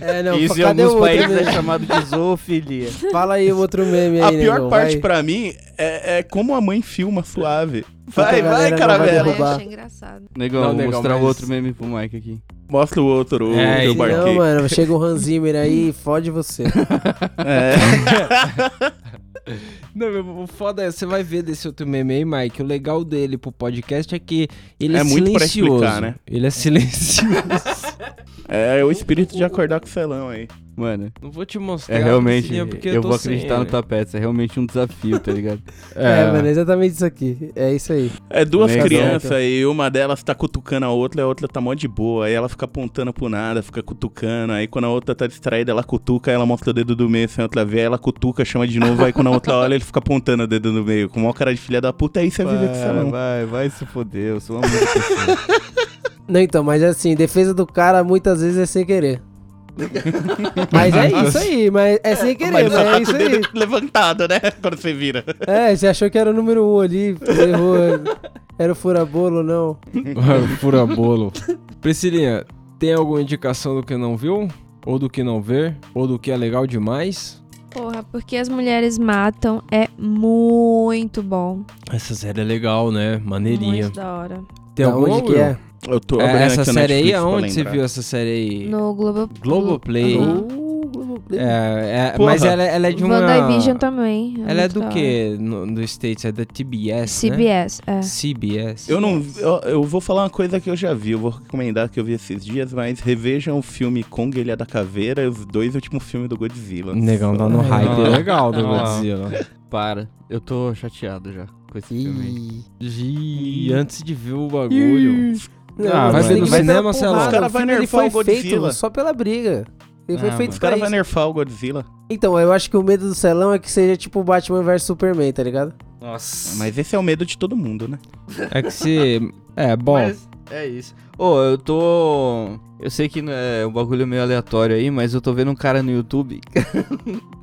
É, não, Isso em o alguns países é chamado de zoofilia. Fala aí o outro meme aí, A pior negão, parte vai. pra mim é, é como a mãe filma suave. Vai, vai, não vai. Eu achei engraçado. Negão, Não, vou negão, mostrar o mas- outro meme pro Mike aqui. Mostra o outro, o É, eu não, Não, mano, chega o Hans Zimmer aí e fode você. É. Não, meu, o foda é, você vai ver desse outro meme aí, Mike. O legal dele pro podcast é que ele é, É muito pra silencioso. explicar, né? Ele é silencioso. É o espírito de acordar com o celão aí. Mano, Não vou te mostrar. é realmente. Priscilinha, porque Eu tô vou acreditar no tapete. É realmente um desafio, tá ligado? É, mano, é exatamente isso aqui. É isso aí. É duas Legal. crianças e uma delas tá cutucando a outra e a outra tá mó de boa. Aí ela fica apontando pro nada, fica cutucando. Aí quando a outra tá distraída, ela cutuca, ela mostra o dedo do meio sem a outra ver, aí ela cutuca, chama de novo. Aí quando a outra olha, ele fica apontando o dedo no meio. Com o maior cara de filha da puta, é isso é viver com o Vai, celão. vai, vai se foder. Eu sou uma mulher. Não, então, mas assim, defesa do cara muitas vezes é sem querer. Mas é isso aí, mas é sem querer, Mas mas, tá é isso aí. levantado, né? Quando você vira. É, você achou que era o número um ali, errou. Era o furabolo, não. Fura bolo. Priscilinha, tem alguma indicação do que não viu? Ou do que não ver? Ou do que é legal demais? Porra, porque as mulheres matam é muito bom. Essa série é legal, né? Maneirinha. Muito da hora. Tem da onde que é? Eu tô É, essa série aí, aonde você viu essa série aí? No Globo... Globoplay. Uh, Globoplay. É, é, mas ela, ela é de uma... WandaVision também. Ela é do que no, no States? É da TBS, né? CBS, é. CBS. Eu não. Eu, eu vou falar uma coisa que eu já vi, eu vou recomendar que eu vi esses dias, mas revejam o filme Kong Ilha da Caveira e os dois últimos filmes do Godzilla. Negão tá no Ai, hype não. legal do Não. Godzilla. Para. Eu tô chateado já com esse filme. aí. Ih. Gi, antes de ver o bagulho. Não, Ah, mas vai ver tem no ver cinema, sei lá. porrada, Os cara o vai filme, ele nerfar foi o Godzilla. feito só pela briga. Ele foi Ah, feito mano. Os pra caras vão isso. nerfar o Godzilla. Então, eu acho que o medo do Celão é que seja tipo Batman vs Superman, tá ligado? Nossa. Mas esse é o medo de todo mundo, né? É que se. É, bom. Mas é isso. Ô, eu tô. Eu sei que é um bagulho meio aleatório aí, mas eu tô vendo um cara no YouTube.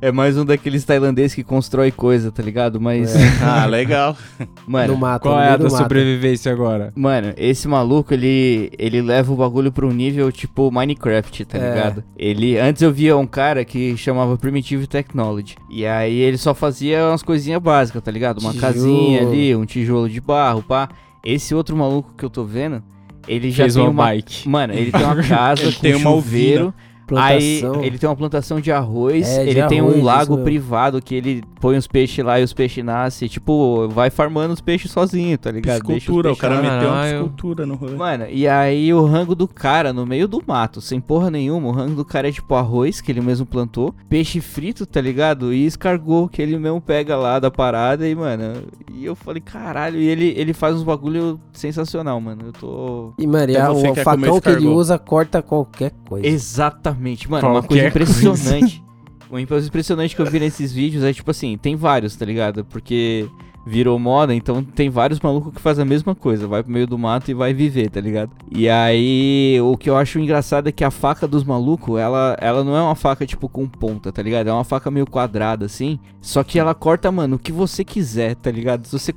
é mais um daqueles tailandeses que constrói coisa, tá ligado? Mas, Ah, legal. no mano. mato. Qual no é a da sobrevivência agora? Mano, esse maluco, ele, ele leva o bagulho pra um nível tipo Minecraft, tá É. ligado? Ele, antes eu via um cara que chamava Primitive Technology. E aí ele só fazia umas coisinhas básicas, tá ligado? Uma Tijolo. casinha ali, um tijolo de barro, pá. Esse outro maluco que eu tô vendo, ele já Fez tem uma uma... bike. Mano, ele tem uma casa Ele com tem uma chuveiro. Aí Plantação. ele tem uma plantação de arroz, É, de ele tem arroz, um isso lago privado que ele põe os peixes lá e os peixes nascem. Tipo, vai farmando os peixes sozinho, tá ligado? Piscicultura, o cara lá. meteu uma Caralho. piscicultura no rolê. Mano, e aí o rango do cara no meio do mato, sem porra nenhuma, o rango do cara é tipo arroz, que ele mesmo plantou, peixe frito, tá ligado? E escargot, que ele mesmo pega lá da parada e, mano, e eu falei, caralho, e ele, ele faz uns bagulho sensacional, mano. Eu tô. E, mano, Até a- você o quer facão que ele usa corta qualquer coisa. Exatamente, mano, uma coisa Qualquer impressionante. Uma coisa impressionante que eu vi nesses vídeos é tipo assim, tem vários, tá ligado? Porque virou moda, então tem vários malucos que fazem a mesma coisa, vai pro meio do mato e vai viver, tá ligado? E aí, o que eu acho engraçado é que a faca dos malucos, ela, ela não é uma faca tipo com ponta, tá ligado? É uma faca meio quadrada assim, só que ela corta, mano, o que você quiser, tá ligado? Se você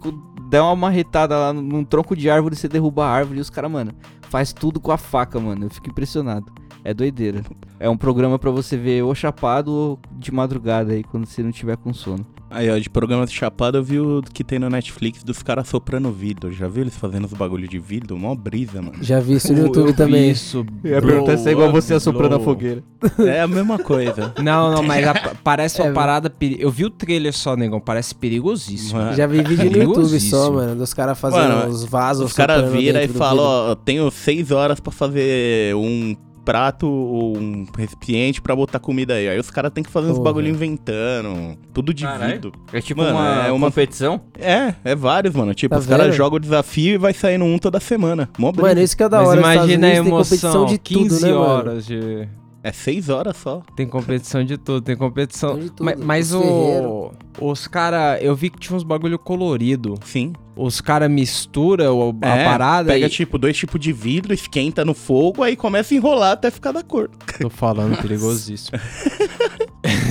der uma marretada lá num tronco de árvore, você derruba a árvore e os caras, mano, faz tudo com a faca, mano. Eu fico impressionado. É doideira. É um programa pra você ver ou chapado ou de madrugada aí, quando você não tiver com sono. Aí, ó, de programa de chapado eu vi o que tem no Netflix dos caras soprando vidro. Já viu eles fazendo os bagulho de vidro? Mó brisa, mano. Já vi isso no Eu YouTube vi também. Isso, Eu ia perguntar se é igual você blow. assoprando a fogueira. É a mesma coisa. Não, não, mas a- parece uma É, parada. peri- Eu vi o trailer só, negão. Parece perigosíssimo. Mano, Já vi vídeo no YouTube Perigosíssimo. só, mano, dos caras fazendo Mano, os vasos. Os caras viram e falam, ó, tenho seis horas pra fazer um prato ou um recipiente pra botar comida aí. Aí os caras têm que fazer uns Porra. bagulho inventando. Tudo de Caralho. vidro. É tipo Mano, uma, é uma- competição? É, é vários, mano. Tipo, Tá os caras jogam o desafio e vai saindo um toda semana. Mó. Mano, isso que é da Mas hora. Estados imagina a Unidos tem competição emoção. de 15 tudo, né, mano? horas de. É seis horas só. Tem competição de tudo, tem competição. De tudo, Ma- Mas, os o. Os cara, eu vi que tinha uns bagulho colorido. Sim. Os cara mistura o- a É, parada Pega, e. tipo, dois tipos de vidro, esquenta no fogo, aí começa a enrolar até ficar da cor. Tô falando perigosíssimo.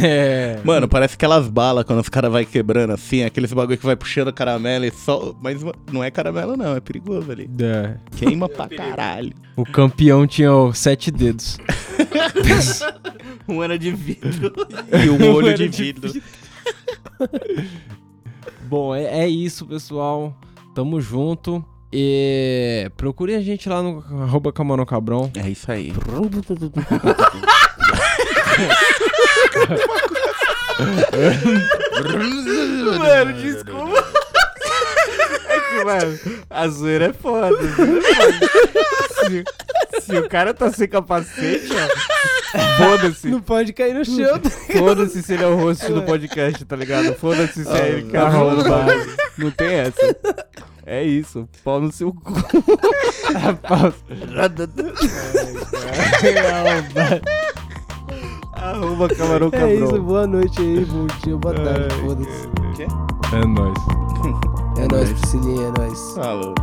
É. Mano, parece aquelas balas quando os caras vai quebrando assim, aqueles bagulho que vai puxando caramelo e só. Mas não é caramelo, não, é perigoso ali. É. Queima pra caralho. O campeão tinha ó, sete dedos. Um era de vidro. E um olho de Era de vidro. Bom, é, é isso, pessoal. Tamo junto. E procurem a gente lá no arroba Camarão Cabrão. É isso aí. Mano, desculpa. É que, mano, a zoeira é foda. Se, se o cara tá sem capacete, ó, foda-se. Não pode cair no chão. Foda-se se ele é o host do podcast, tá ligado? Foda-se se é ele que tá rolando bagulho. Não tem essa. É isso. Pau no seu cu. Arroba camarão É cabrão. isso, boa noite aí, bom dia, boa tarde, foda-se. É nóis. É nóis, Priscilinha, é nóis. Falou.